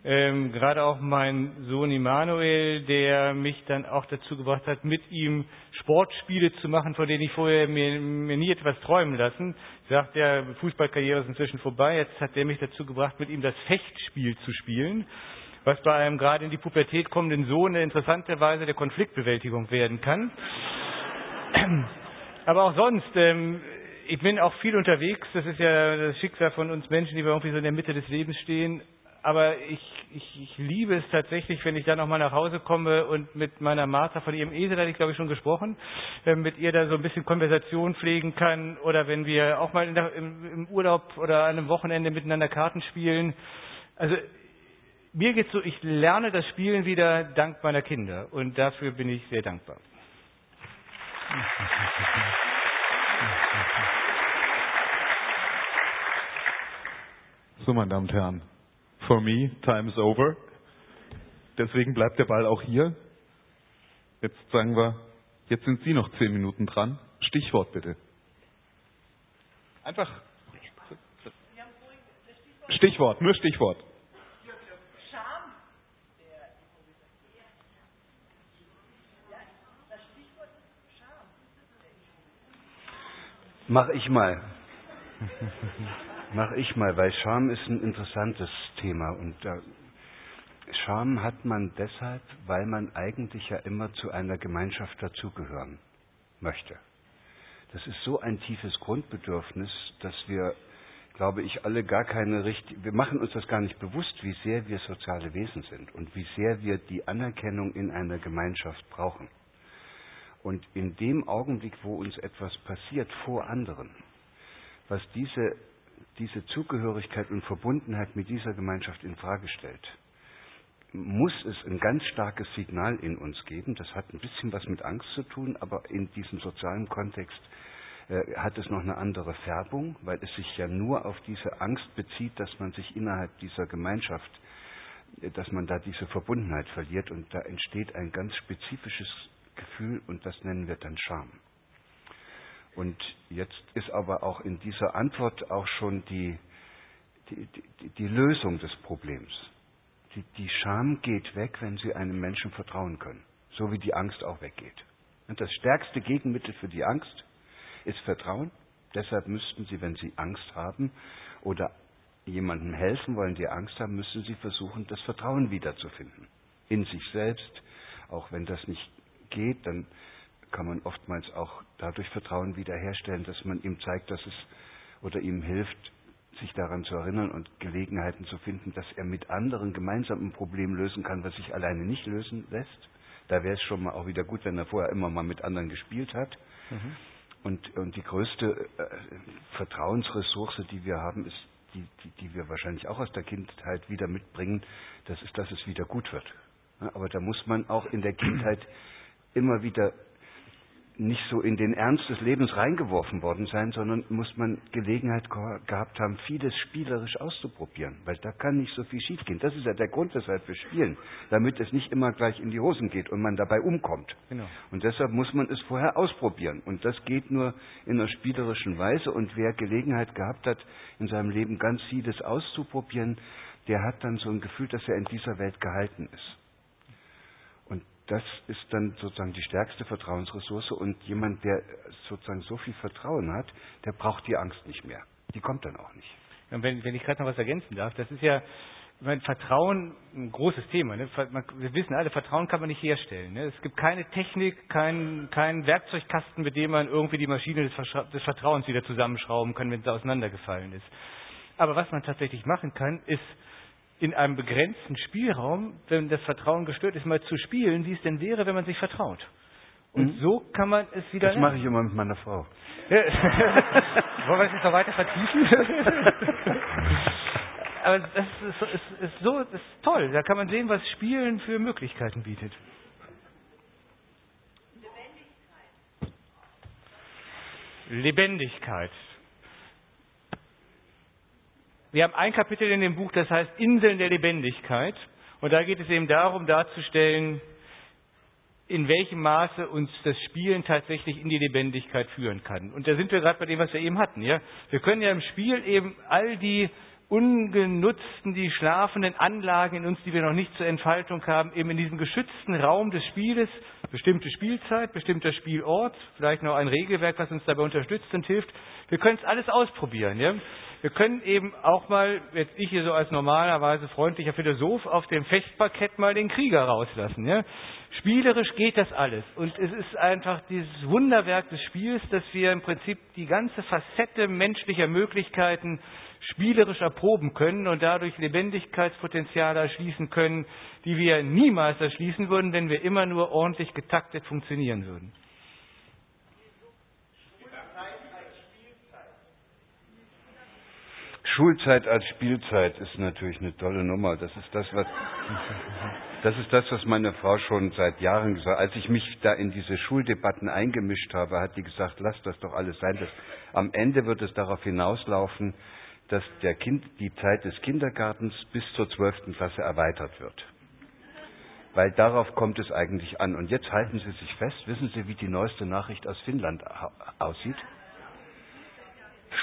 Ähm, gerade auch mein Sohn Immanuel, der mich dann auch dazu gebracht hat, mit ihm Sportspiele zu machen, von denen ich vorher mir, mir nie etwas träumen lassen. Sagt der Fußballkarriere ist inzwischen vorbei. Jetzt hat er mich dazu gebracht, mit ihm das Fechtspiel zu spielen. was bei einem gerade in die Pubertät kommenden Sohn eine interessante Weise der Konfliktbewältigung werden kann. Aber auch sonst, ähm, ich bin auch viel unterwegs. Das ist ja das Schicksal von uns Menschen, die wir irgendwie so in der Mitte des Lebens stehen. Aber ich, ich, ich liebe es tatsächlich, wenn ich dann auch mal nach Hause komme und mit meiner Martha von ihrem Esel, hatte ich glaube ich schon gesprochen, äh, mit ihr da so ein bisschen Konversation pflegen kann. Oder wenn wir auch mal der, im, im Urlaub oder an einem Wochenende miteinander Karten spielen. Also mir geht's so, ich lerne das Spielen wieder dank meiner Kinder. Und dafür bin ich sehr dankbar. So, meine Damen und Herren, for me, time is over. Deswegen bleibt der Ball auch hier. Jetzt sagen wir, jetzt sind Sie noch zehn Minuten dran. Stichwort bitte. Einfach. Stichwort, nur Stichwort. Mach ich mal. Mach ich mal, weil Scham ist ein interessantes Thema und äh, Scham hat man deshalb, weil man eigentlich ja immer zu einer Gemeinschaft dazugehören möchte. Das ist so ein tiefes Grundbedürfnis, dass wir, glaube ich, alle gar keine richtige, wir machen uns das gar nicht bewusst, wie sehr wir soziale Wesen sind und wie sehr wir die Anerkennung in einer Gemeinschaft brauchen. Und in dem Augenblick, wo uns etwas passiert vor anderen, was diese, diese Zugehörigkeit und Verbundenheit mit dieser Gemeinschaft in Frage stellt, muss es ein ganz starkes Signal in uns geben. Das hat ein bisschen was mit Angst zu tun, aber in diesem sozialen Kontext äh, hat es noch eine andere Färbung, weil es sich ja nur auf diese Angst bezieht, dass man sich innerhalb dieser Gemeinschaft, äh, dass man da diese Verbundenheit verliert und da entsteht ein ganz spezifisches Gefühl und das nennen wir dann Scham. Und jetzt ist aber auch in dieser Antwort auch schon die, die, die, die Lösung des Problems. Die, die Scham geht weg, wenn Sie einem Menschen vertrauen können, so wie die Angst auch weggeht. Und das stärkste Gegenmittel für die Angst ist Vertrauen. Deshalb müssten Sie, wenn Sie Angst haben oder jemandem helfen wollen, die Angst haben, müssen Sie versuchen, das Vertrauen wiederzufinden. In sich selbst, auch wenn das nicht geht, dann kann man oftmals auch dadurch Vertrauen wiederherstellen, dass man ihm zeigt, dass es oder ihm hilft, sich daran zu erinnern und Gelegenheiten zu finden, dass er mit anderen gemeinsam ein Problem lösen kann, was sich alleine nicht lösen lässt. Da wäre es schon mal auch wieder gut, wenn er vorher immer mal mit anderen gespielt hat. Mhm. Und, und die größte äh, Vertrauensressource, die wir haben, ist die, die, die wir wahrscheinlich auch aus der Kindheit wieder mitbringen, das ist, dass es wieder gut wird. Ja, aber da muss man auch in der Kindheit immer wieder nicht so in den Ernst des Lebens reingeworfen worden sein, sondern muss man Gelegenheit gehabt haben, vieles spielerisch auszuprobieren, weil da kann nicht so viel schiefgehen. Das ist ja der Grund, weshalb wir spielen, damit es nicht immer gleich in die Hosen geht und man dabei umkommt. Genau. Und deshalb muss man es vorher ausprobieren. Und das geht nur in einer spielerischen Weise. Und wer Gelegenheit gehabt hat, in seinem Leben ganz vieles auszuprobieren, der hat dann so ein Gefühl, dass er in dieser Welt gehalten ist das ist dann sozusagen die stärkste Vertrauensressource und jemand, der sozusagen so viel Vertrauen hat, der braucht die Angst nicht mehr. Die kommt dann auch nicht. Und wenn, wenn ich gerade noch was ergänzen darf, das ist ja, ich meine, Vertrauen, ein großes Thema. Ne? Wir wissen alle, Vertrauen kann man nicht herstellen. Ne? Es gibt keine Technik, keinen kein Werkzeugkasten, mit dem man irgendwie die Maschine des, des Vertrauens wieder zusammenschrauben kann, wenn sie auseinandergefallen ist. Aber was man tatsächlich machen kann, ist in einem begrenzten Spielraum, wenn das Vertrauen gestört ist, mal zu spielen, wie es denn wäre, wenn man sich vertraut. Und mhm. so kann man es wieder. Das mache ich immer mit meiner Frau. Wollen wir es jetzt noch weiter vertiefen? Aber das ist, ist, ist so ist toll. Da kann man sehen, was Spielen für Möglichkeiten bietet. Lebendigkeit. Wir haben ein Kapitel in dem Buch, das heißt Inseln der Lebendigkeit. Und da geht es eben darum, darzustellen, in welchem Maße uns das Spielen tatsächlich in die Lebendigkeit führen kann. Und da sind wir gerade bei dem, was wir eben hatten. Ja? Wir können ja im Spiel eben all die ungenutzten, die schlafenden Anlagen in uns, die wir noch nicht zur Entfaltung haben, eben in diesem geschützten Raum des Spieles Bestimmte Spielzeit, bestimmter Spielort, vielleicht noch ein Regelwerk, was uns dabei unterstützt und hilft. Wir können es alles ausprobieren. Ja? Wir können eben auch mal, jetzt ich hier so als normalerweise freundlicher Philosoph, auf dem Fechtparkett mal den Krieger rauslassen. Ja? Spielerisch geht das alles. Und es ist einfach dieses Wunderwerk des Spiels, dass wir im Prinzip die ganze Facette menschlicher Möglichkeiten spielerisch erproben können und dadurch Lebendigkeitspotenziale erschließen können, die wir niemals erschließen würden, wenn wir immer nur ordentlich getaktet funktionieren würden. Schulzeit als Spielzeit ist natürlich eine tolle Nummer. Das ist das, was, das ist das, was meine Frau schon seit Jahren gesagt hat. Als ich mich da in diese Schuldebatten eingemischt habe, hat die gesagt, lass das doch alles sein. Das, am Ende wird es darauf hinauslaufen, dass der kind, die Zeit des Kindergartens bis zur zwölften Klasse erweitert wird. Weil darauf kommt es eigentlich an. Und jetzt halten Sie sich fest, wissen Sie, wie die neueste Nachricht aus Finnland aussieht?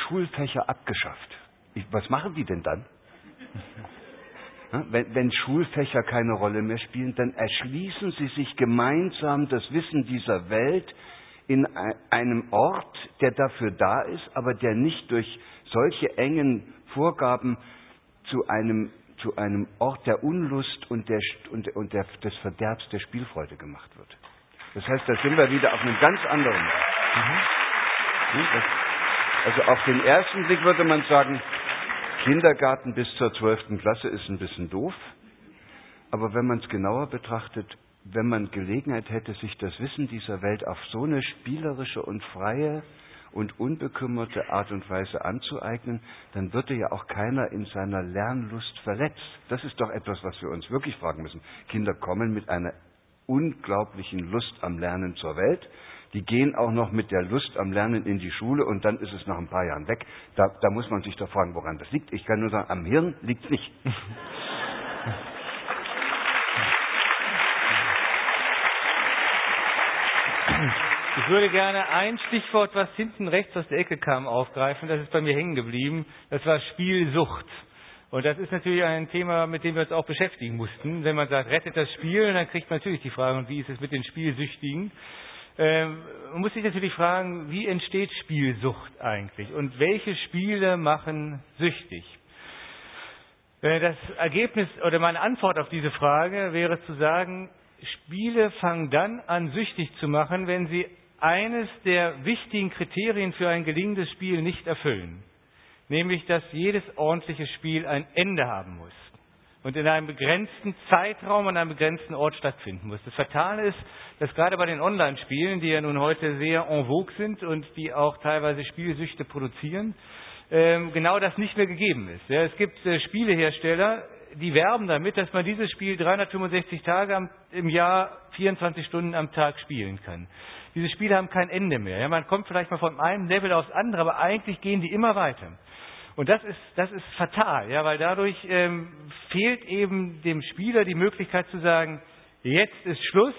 Schulfächer abgeschafft. Was machen die denn dann? Wenn, wenn, Schulfächer keine Rolle mehr spielen, dann erschließen sie sich gemeinsam das Wissen dieser Welt in einem Ort, der dafür da ist, aber der nicht durch solche engen Vorgaben zu einem, zu einem Ort der Unlust und, der, und, und der, des Verderbs der Spielfreude gemacht wird. Das heißt, da sind wir wieder auf einem ganz anderen. Mhm. Also auf den ersten Blick würde man sagen, Kindergarten bis zur zwölften Klasse ist ein bisschen doof, aber wenn man es genauer betrachtet, wenn man Gelegenheit hätte, sich das Wissen dieser Welt auf so eine spielerische und freie und unbekümmerte Art und Weise anzueignen, dann würde ja auch keiner in seiner Lernlust verletzt. Das ist doch etwas, was wir uns wirklich fragen müssen. Kinder kommen mit einer unglaublichen Lust am Lernen zur Welt die gehen auch noch mit der Lust am Lernen in die Schule und dann ist es nach ein paar Jahren weg. Da, da muss man sich doch fragen, woran das liegt. Ich kann nur sagen, am Hirn liegt es nicht. Ich würde gerne ein Stichwort, was hinten rechts aus der Ecke kam, aufgreifen. Das ist bei mir hängen geblieben. Das war Spielsucht. Und das ist natürlich ein Thema, mit dem wir uns auch beschäftigen mussten. Wenn man sagt, rettet das Spiel, dann kriegt man natürlich die Frage, wie ist es mit den Spielsüchtigen? Ähm, man muss sich natürlich fragen, wie entsteht Spielsucht eigentlich und welche Spiele machen süchtig? Äh, das Ergebnis oder meine Antwort auf diese Frage wäre zu sagen, Spiele fangen dann an, süchtig zu machen, wenn sie eines der wichtigen Kriterien für ein gelingendes Spiel nicht erfüllen. Nämlich, dass jedes ordentliche Spiel ein Ende haben muss und in einem begrenzten Zeitraum an einem begrenzten Ort stattfinden muss. Das Fatale ist, dass gerade bei den Online-Spielen, die ja nun heute sehr en vogue sind und die auch teilweise Spielsüchte produzieren, ähm, genau das nicht mehr gegeben ist. es gibt äh, Spielehersteller, die werben damit, dass man dieses Spiel 365 Tage im Jahr 24 Stunden am Tag spielen kann. Diese Spiele haben kein Ende mehr. man kommt vielleicht mal von einem Level aufs andere, aber eigentlich gehen die immer weiter. Und das ist, das ist fatal, ja, weil dadurch ähm, fehlt eben dem Spieler die Möglichkeit zu sagen, jetzt ist Schluss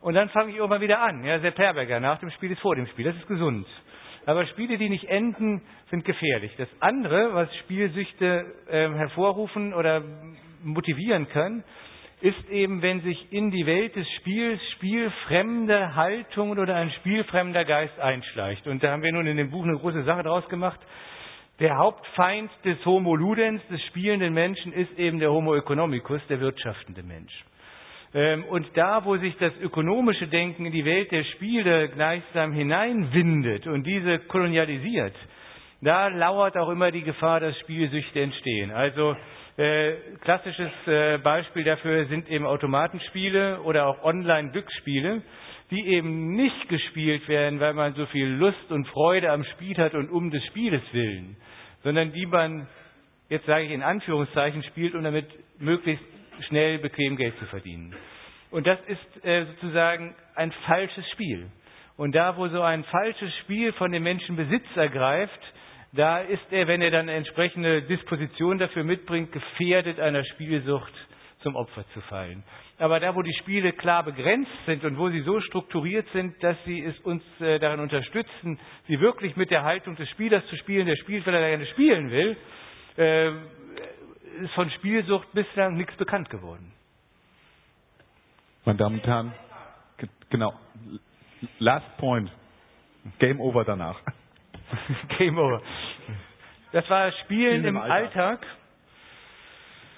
und dann fange ich irgendwann wieder an. Ja, Sepp Herberger, nach dem Spiel ist vor dem Spiel, das ist gesund. Aber Spiele, die nicht enden, sind gefährlich. Das andere, was Spielsüchte äh, hervorrufen oder motivieren kann, ist eben, wenn sich in die Welt des Spiels spielfremde Haltungen oder ein spielfremder Geist einschleicht. Und da haben wir nun in dem Buch eine große Sache draus gemacht. Der Hauptfeind des Homo Ludens, des spielenden Menschen, ist eben der Homo economicus, der wirtschaftende Mensch. Ähm, und da, wo sich das ökonomische Denken in die Welt der Spiele gleichsam hineinwindet und diese kolonialisiert, da lauert auch immer die Gefahr, dass Spielsüchte entstehen. Also klassisches äh, Beispiel dafür sind eben Automatenspiele oder auch Online-Glücksspiele die eben nicht gespielt werden, weil man so viel Lust und Freude am Spiel hat und um des Spieles willen, sondern die man, jetzt sage ich in Anführungszeichen, spielt, um damit möglichst schnell bequem Geld zu verdienen. Und das ist äh, sozusagen ein falsches Spiel. Und da, wo so ein falsches Spiel von dem Menschen Besitz ergreift, da ist er, wenn er dann entsprechende Disposition dafür mitbringt, gefährdet einer Spielsucht zum Opfer zu fallen. Aber da, wo die Spiele klar begrenzt sind und wo sie so strukturiert sind, dass sie es uns äh, darin unterstützen, sie wirklich mit der Haltung des Spielers zu spielen, der spielt, weil er gerne spielen will, äh, ist von Spielsucht bislang nichts bekannt geworden. Meine Damen und Herren, Genau. Last point. Game over danach. Game over. Das war Spielen im, im Alltag. Alltag.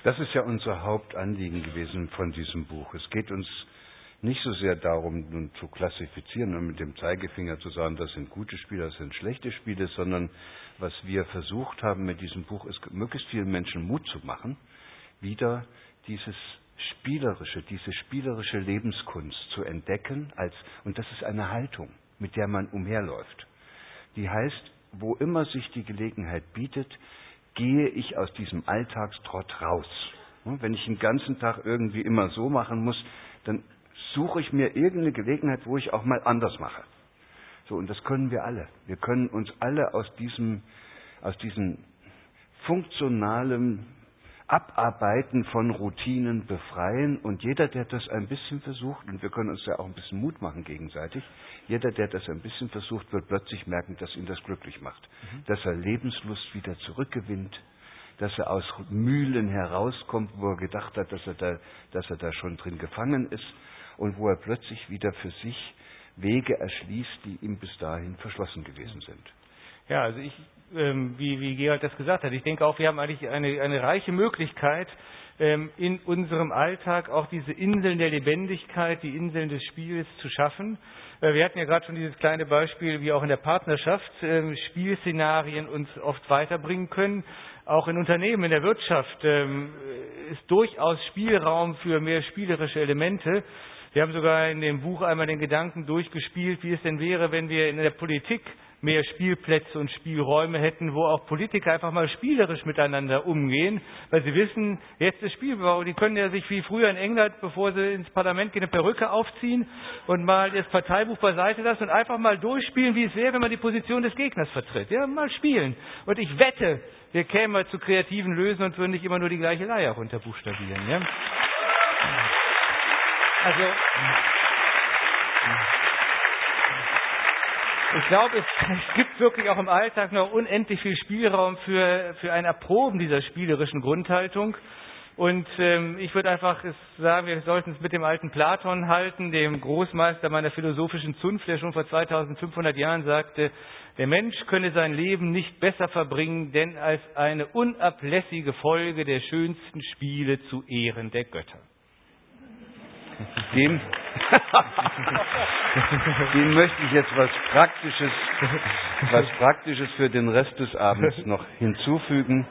Das ist ja unser Hauptanliegen gewesen von diesem Buch. Es geht uns nicht so sehr darum, nun zu klassifizieren und mit dem Zeigefinger zu sagen, das sind gute Spiele, das sind schlechte Spiele, sondern was wir versucht haben mit diesem Buch ist, möglichst vielen Menschen Mut zu machen, wieder dieses spielerische, diese spielerische Lebenskunst zu entdecken als, und das ist eine Haltung, mit der man umherläuft. Die heißt, wo immer sich die Gelegenheit bietet, gehe ich aus diesem Alltagstrott raus. Wenn ich den ganzen Tag irgendwie immer so machen muss, dann suche ich mir irgendeine Gelegenheit, wo ich auch mal anders mache. So, und das können wir alle. Wir können uns alle aus diesem, aus diesem funktionalen Abarbeiten von Routinen befreien. Und jeder, der das ein bisschen versucht, und wir können uns ja auch ein bisschen Mut machen gegenseitig, jeder, der das ein bisschen versucht, wird plötzlich merken, dass ihn das glücklich macht. Mhm. Dass er Lebenslust wieder zurückgewinnt, dass er aus Mühlen herauskommt, wo er gedacht hat, dass er da, dass er da schon drin gefangen ist und wo er plötzlich wieder für sich Wege erschließt, die ihm bis dahin verschlossen gewesen sind. Ja, also ich, wie, wie Gerald das gesagt hat, ich denke auch, wir haben eigentlich eine, eine reiche Möglichkeit, ähm, in unserem Alltag auch diese Inseln der Lebendigkeit, die Inseln des Spiels zu schaffen. Äh, wir hatten ja gerade schon dieses kleine Beispiel, wie auch in der Partnerschaft ähm, Spielszenarien uns oft weiterbringen können. Auch in Unternehmen, in der Wirtschaft ähm, ist durchaus Spielraum für mehr spielerische Elemente. Wir haben sogar in dem Buch einmal den Gedanken durchgespielt, wie es denn wäre, wenn wir in der Politik mehr Spielplätze und Spielräume hätten, wo auch Politiker einfach mal spielerisch miteinander umgehen, weil sie wissen, jetzt ist Spielbau, die können ja sich wie früher in England, bevor sie ins Parlament gehen, eine Perücke aufziehen und mal das Parteibuch beiseite lassen und einfach mal durchspielen, wie es wäre, wenn man die Position des Gegners vertritt. Ja, mal spielen. Und ich wette, wir kämen mal zu kreativen Lösungen und würden nicht immer nur die gleiche Leier runterbuchstabieren. Ja? Also, ich glaube, es, es, gibt wirklich auch im Alltag noch unendlich viel Spielraum für, für ein Erproben dieser spielerischen Grundhaltung. Und ähm, ich würde einfach sagen, wir sollten es mit dem alten Platon halten, dem Großmeister meiner philosophischen Zunft, der schon vor 2500 Jahren sagte, der Mensch könne sein Leben nicht besser verbringen, denn als eine unablässige Folge der schönsten Spiele zu Ehren der Götter. Dem, dem möchte ich jetzt was Praktisches, was Praktisches für den Rest des Abends noch hinzufügen.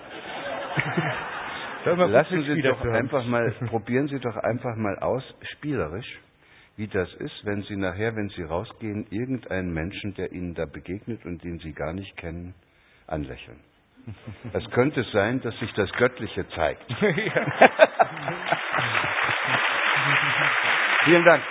Lassen Sie doch einfach mal, probieren Sie doch einfach mal aus, spielerisch, wie das ist, wenn Sie nachher, wenn Sie rausgehen, irgendeinen Menschen, der Ihnen da begegnet und den Sie gar nicht kennen, anlächeln. Es könnte sein, dass sich das Göttliche zeigt. Vielen Dank.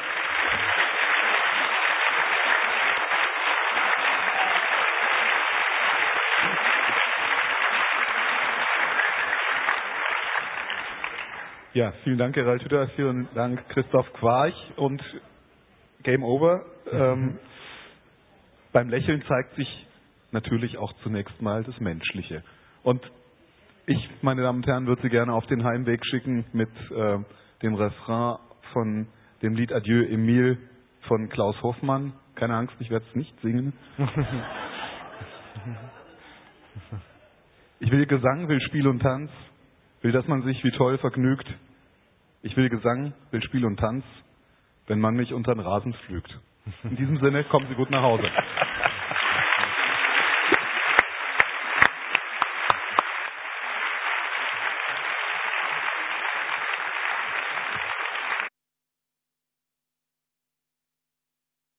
Ja, vielen Dank, Gerald Hütter, vielen Dank, Christoph Quarch und Game Over. Ähm, beim Lächeln zeigt sich natürlich auch zunächst mal das Menschliche. Und ich, meine Damen und Herren, würde Sie gerne auf den Heimweg schicken mit äh, dem Refrain von dem Lied Adieu Emile von Klaus Hoffmann. Keine Angst, ich werde es nicht singen. Ich will Gesang, will Spiel und Tanz, will, dass man sich wie toll vergnügt. Ich will Gesang, will Spiel und Tanz, wenn man mich unter den Rasen pflügt. In diesem Sinne, kommen Sie gut nach Hause.